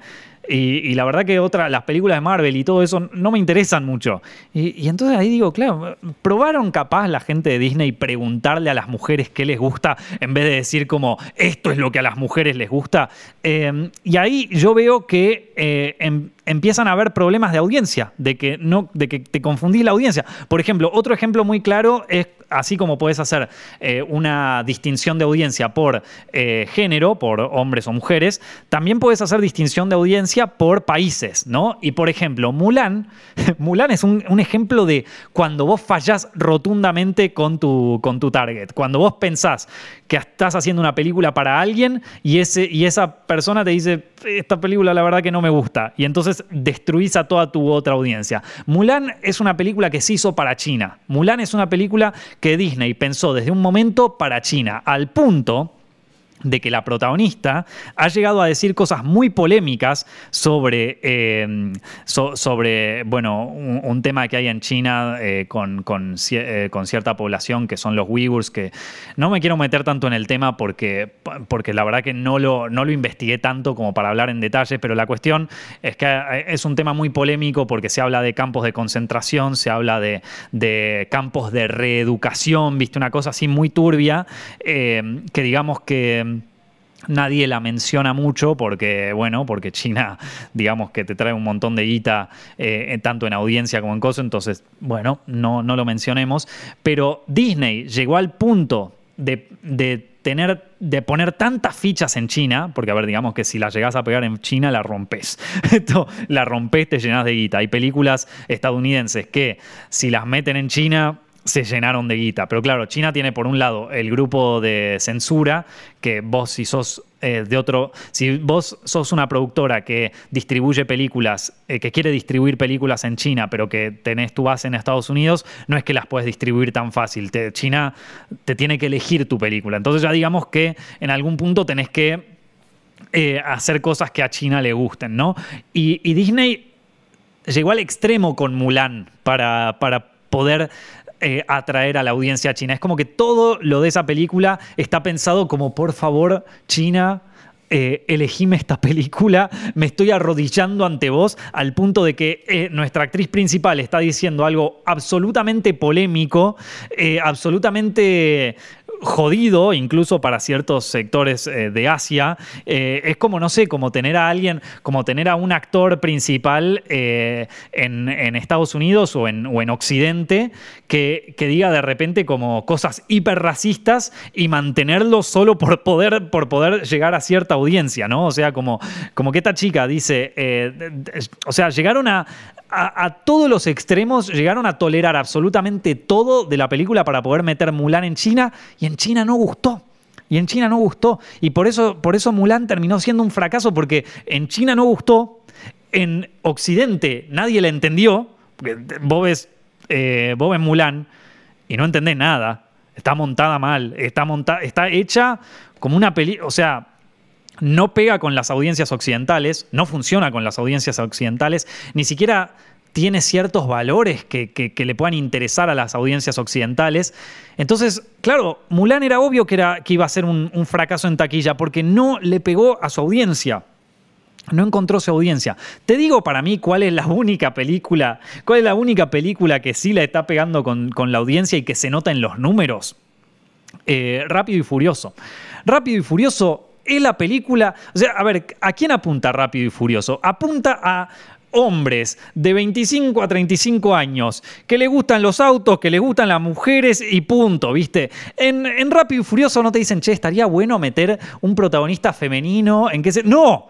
Y, la verdad que otra, las películas de Marvel y todo eso no me interesan mucho. Y, entonces ahí digo, claro, probaron capaz la gente de Disney preguntarle a las mujeres qué les gusta en vez de decir como esto es lo que a las mujeres les gusta. Em, y ahí yo veo que eh, em, empiezan a haber problemas de audiencia, de que, no, de que te confundís la audiencia. Por ejemplo, otro ejemplo muy claro es así como puedes hacer eh, una distinción de audiencia por eh, género, por hombres o mujeres, también puedes hacer distinción de audiencia por países, ¿no? Y por ejemplo, Mulan, Mulan es un, ejemplo de cuando vos fallás rotundamente con tu, con tu target, cuando vos pensás que estás haciendo una película para alguien y, ese, y esa persona te dice, esta película la verdad que no me gusta, y entonces destruís a toda tu otra audiencia. Mulan es una película que se hizo para China. Mulan es una película que Disney pensó desde un momento para China, al punto de que la protagonista ha llegado a decir cosas muy polémicas sobre, eh, sobre bueno, un, tema que hay en China eh, con, eh, con, cierta población que son los Uyghurs, que no me quiero meter tanto en el tema porque, porque la verdad que no lo, no lo investigué tanto como para hablar en detalle, pero la cuestión es que es un tema muy polémico porque se habla de campos de concentración, se habla de, de campos de reeducación, viste, una cosa así muy turbia, que digamos que Nadie la menciona mucho porque, bueno, porque China, digamos que te trae un montón de guita, eh, tanto en audiencia como en cosas, entonces, bueno, no, no lo mencionemos. Pero Disney llegó al punto de, tener, de poner tantas fichas en China, porque a ver, digamos que si la llegas a pegar en China, la rompes. la rompes, te llenas de guita. Hay películas estadounidenses que si las meten en China, se llenaron de guita. Pero claro, China tiene por un lado el grupo de censura, que vos si sos eh, de otro, si vos sos una productora que distribuye películas, eh, que quiere distribuir películas en China, pero que tenés tu base en Estados Unidos, no es que las puedes distribuir tan fácil. China te tiene que elegir tu película. Entonces ya digamos que en algún punto tenés que eh, hacer cosas que a China le gusten, ¿no? Y, Disney llegó al extremo con Mulan para, para poder eh, atraer a la audiencia china. Es como que todo lo de esa película está pensado como, por favor, China, eh, elegime esta película, me estoy arrodillando ante vos al punto de que eh, nuestra actriz principal está diciendo algo absolutamente polémico, absolutamente jodido, incluso para ciertos sectores eh, de Asia. Eh, es como, no sé, como tener a alguien, como tener a un actor principal eh, en, Estados Unidos o en, Occidente que, diga de repente como cosas hiper racistas y mantenerlo solo por poder, por poder llegar a cierta audiencia, ¿no? O sea, como, como que esta chica dice, o sea, llegaron a, a, todos los extremos, llegaron a tolerar absolutamente todo de la película para poder meter Mulan en China y en China no gustó. Y en China no gustó. Y por eso, por eso Mulan terminó siendo un fracaso, porque en China no gustó, en Occidente nadie la entendió, porque vos ves, eh, Mulan y no entendés nada. Está montada mal, está, montada, está hecha como una película, o sea, no pega con las audiencias occidentales, no funciona con las audiencias occidentales, ni siquiera tiene ciertos valores que, le puedan interesar a las audiencias occidentales. Entonces, claro, Mulan era obvio que, era, que iba a ser un, fracaso en taquilla porque no le pegó a su audiencia. No encontró su audiencia. Te digo para mí cuál es la única película, cuál es la única película que sí la está pegando con, la audiencia y que se nota en los números. Eh, Rápido y Furioso. Rápido y Furioso es la película. O sea, a ver, ¿a quién apunta Rápido y Furioso? Apunta a hombres de 25 a 35 años que le gustan los autos, que le gustan las mujeres y punto, ¿viste? En, Rápido y Furioso no te dicen, che, estaría bueno meter un protagonista femenino en que se... No,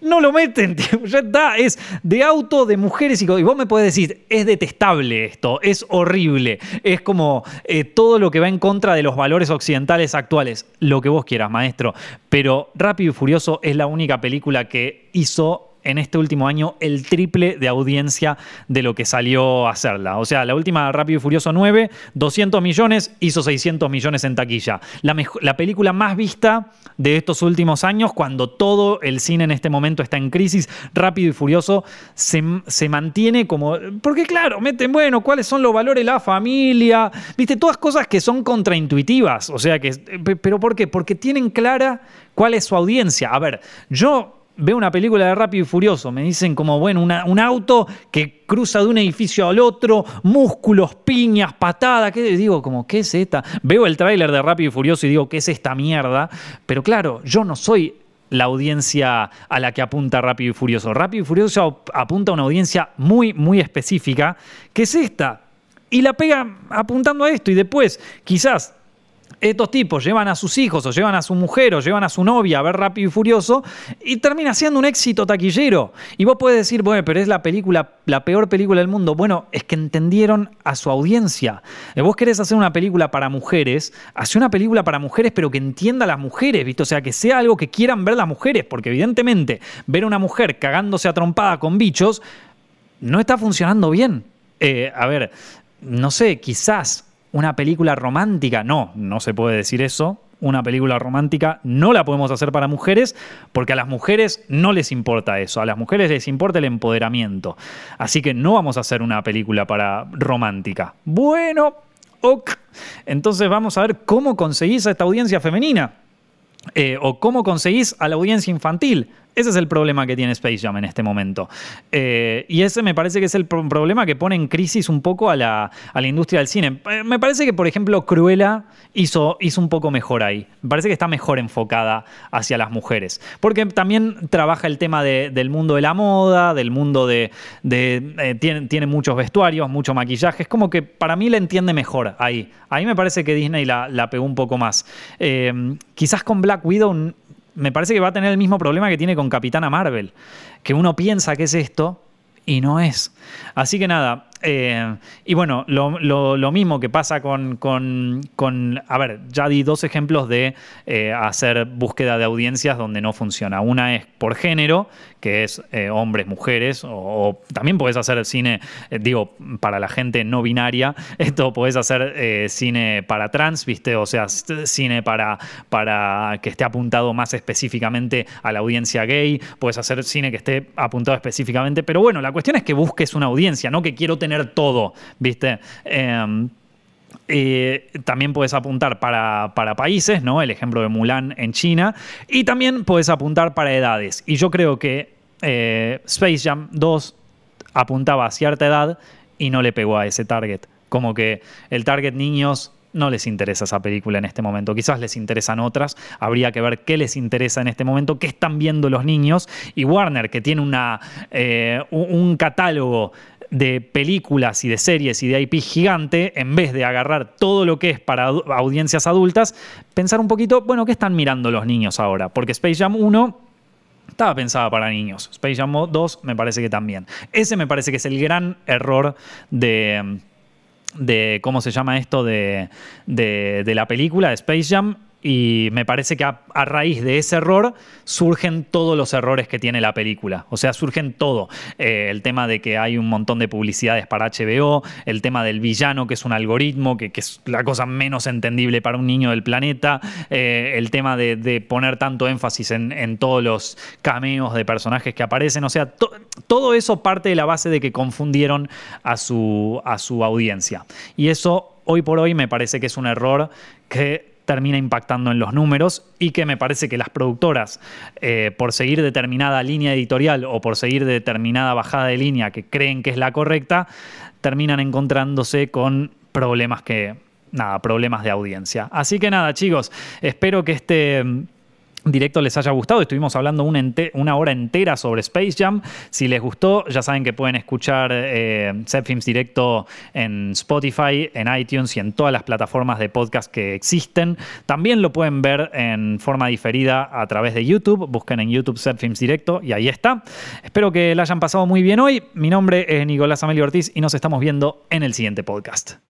no lo meten, ya está, es de auto, de mujeres y, y vos me podés decir, es detestable esto, es horrible, es como eh, todo lo que va en contra de los valores occidentales actuales, lo que vos quieras, maestro, pero Rápido y Furioso es la única película que hizo en este último año el triple de audiencia de lo que salió a hacerla. O sea, la última Rápido y Furioso 9, 200 millones, hizo 600 millones en taquilla. La, la película más vista de estos últimos años, cuando todo el cine en este momento está en crisis, Rápido y Furioso se, se mantiene como... Porque claro, meten, bueno, ¿cuáles son los valores la familia? Viste, todas cosas que son contraintuitivas. O sea, que... ¿Pero por qué? Porque tienen clara cuál es su audiencia. A ver, yo veo una película de Rápido y Furioso, me dicen como, bueno, un auto que cruza de un edificio al otro, músculos, piñas, patadas, ¿qué digo? Como, ¿qué es esta? Veo el tráiler de Rápido y Furioso y digo, ¿qué es esta mierda? Pero claro, yo no soy la audiencia a la que apunta Rápido y Furioso. Rápido y Furioso apunta a una audiencia muy, muy específica, que es esta. Y la pega apuntando a esto y después, quizás estos tipos llevan a sus hijos o llevan a su mujer o llevan a su novia a ver Rápido y Furioso y termina siendo un éxito taquillero. Y vos podés decir, bueno, pero es la película, la peor película del mundo. Bueno, es que entendieron a su audiencia. Eh, vos querés hacer una película para mujeres, hace una película para mujeres, pero que entienda a las mujeres, ¿viste? O sea, que sea algo que quieran ver las mujeres, porque evidentemente ver a una mujer cagándose a trompada con bichos no está funcionando bien. Eh, a ver, no sé, quizás una película romántica, no, no se puede decir eso. Una película romántica no la podemos hacer para mujeres porque a las mujeres no les importa eso, a las mujeres les importa el empoderamiento. Así que no vamos a hacer una película para romántica. Bueno, ok. Entonces vamos a ver cómo conseguís a esta audiencia femenina. Eh, o cómo conseguís a la audiencia infantil. Ese es el problema que tiene Space Jam en este momento. Eh, y ese me parece que es el problema que pone en crisis un poco a la, industria del cine. Eh, me parece que, por ejemplo, Cruella hizo, hizo un poco mejor ahí. Me parece que está mejor enfocada hacia las mujeres. Porque también trabaja el tema del mundo de la moda, del mundo de... Eh, tiene, muchos vestuarios, mucho maquillaje. Es como que para mí la entiende mejor ahí. Ahí me parece que Disney la, la pegó un poco más. quizás con Black Widow me parece que va a tener el mismo problema que tiene con Capitana Marvel, que uno piensa que es esto y no es. Así que nada, eh, y bueno, lo, mismo que pasa con, con, A ver, ya di dos ejemplos de eh, hacer búsqueda de audiencias donde no funciona. Una es por género, que es eh, hombres, mujeres, o, también puedes hacer cine, digo, para la gente no binaria, esto puedes hacer cine para trans, ¿viste? O sea, cine para, para que esté apuntado más específicamente a la audiencia gay, puedes hacer cine que esté apuntado específicamente, pero bueno, la cuestión es que busques una audiencia, no que quiero tener todo, ¿viste? También puedes apuntar para, países, ¿no? El ejemplo de Mulan en China. Y también puedes apuntar para edades. Y yo creo que eh, Space Jam 2 apuntaba a cierta edad y no le pegó a ese target. Como que el target niños no les interesa esa película en este momento. Quizás les interesan otras. Habría que ver qué les interesa en este momento, qué están viendo los niños. Y Warner, que tiene una, eh, un catálogo de películas y de series y de IP gigante, en vez de agarrar todo lo que es para audiencias adultas, pensar un poquito, bueno, ¿qué están mirando los niños ahora? Porque Space Jam 1 estaba pensada para niños. Space Jam 2 me parece que también. Ese me parece que es el gran error de, de ¿cómo se llama esto? De, de, de la película de Space Jam y me parece que a, raíz de ese error surgen todos los errores que tiene la película. O sea, surgen todo. Eh, el tema de que hay un montón de publicidades para HBO, el tema del villano, que es un algoritmo, que, es la cosa menos entendible para un niño del planeta, eh, el tema de, poner tanto énfasis en, todos los cameos de personajes que aparecen. O sea, todo eso parte de la base de que confundieron a su, a su audiencia. Y eso hoy por hoy me parece que es un error que termina impactando en los números y que me parece que las productoras, eh, por seguir determinada línea editorial o por seguir determinada bajada de línea que creen que es la correcta, terminan encontrándose con problemas que, nada, problemas de audiencia. Así que nada, chicos, espero que este directo les haya gustado. Estuvimos hablando una, hora entera sobre Space Jam. Si les gustó, ya saben que pueden escuchar eh, Films directo en Spotify, en iTunes y en todas las plataformas de podcast que existen. También lo pueden ver en forma diferida a través de YouTube. Busquen en YouTube Set Films directo y ahí está. Espero que la hayan pasado muy bien hoy. Mi nombre es Nicolás Amelio Ortiz y nos estamos viendo en el siguiente podcast.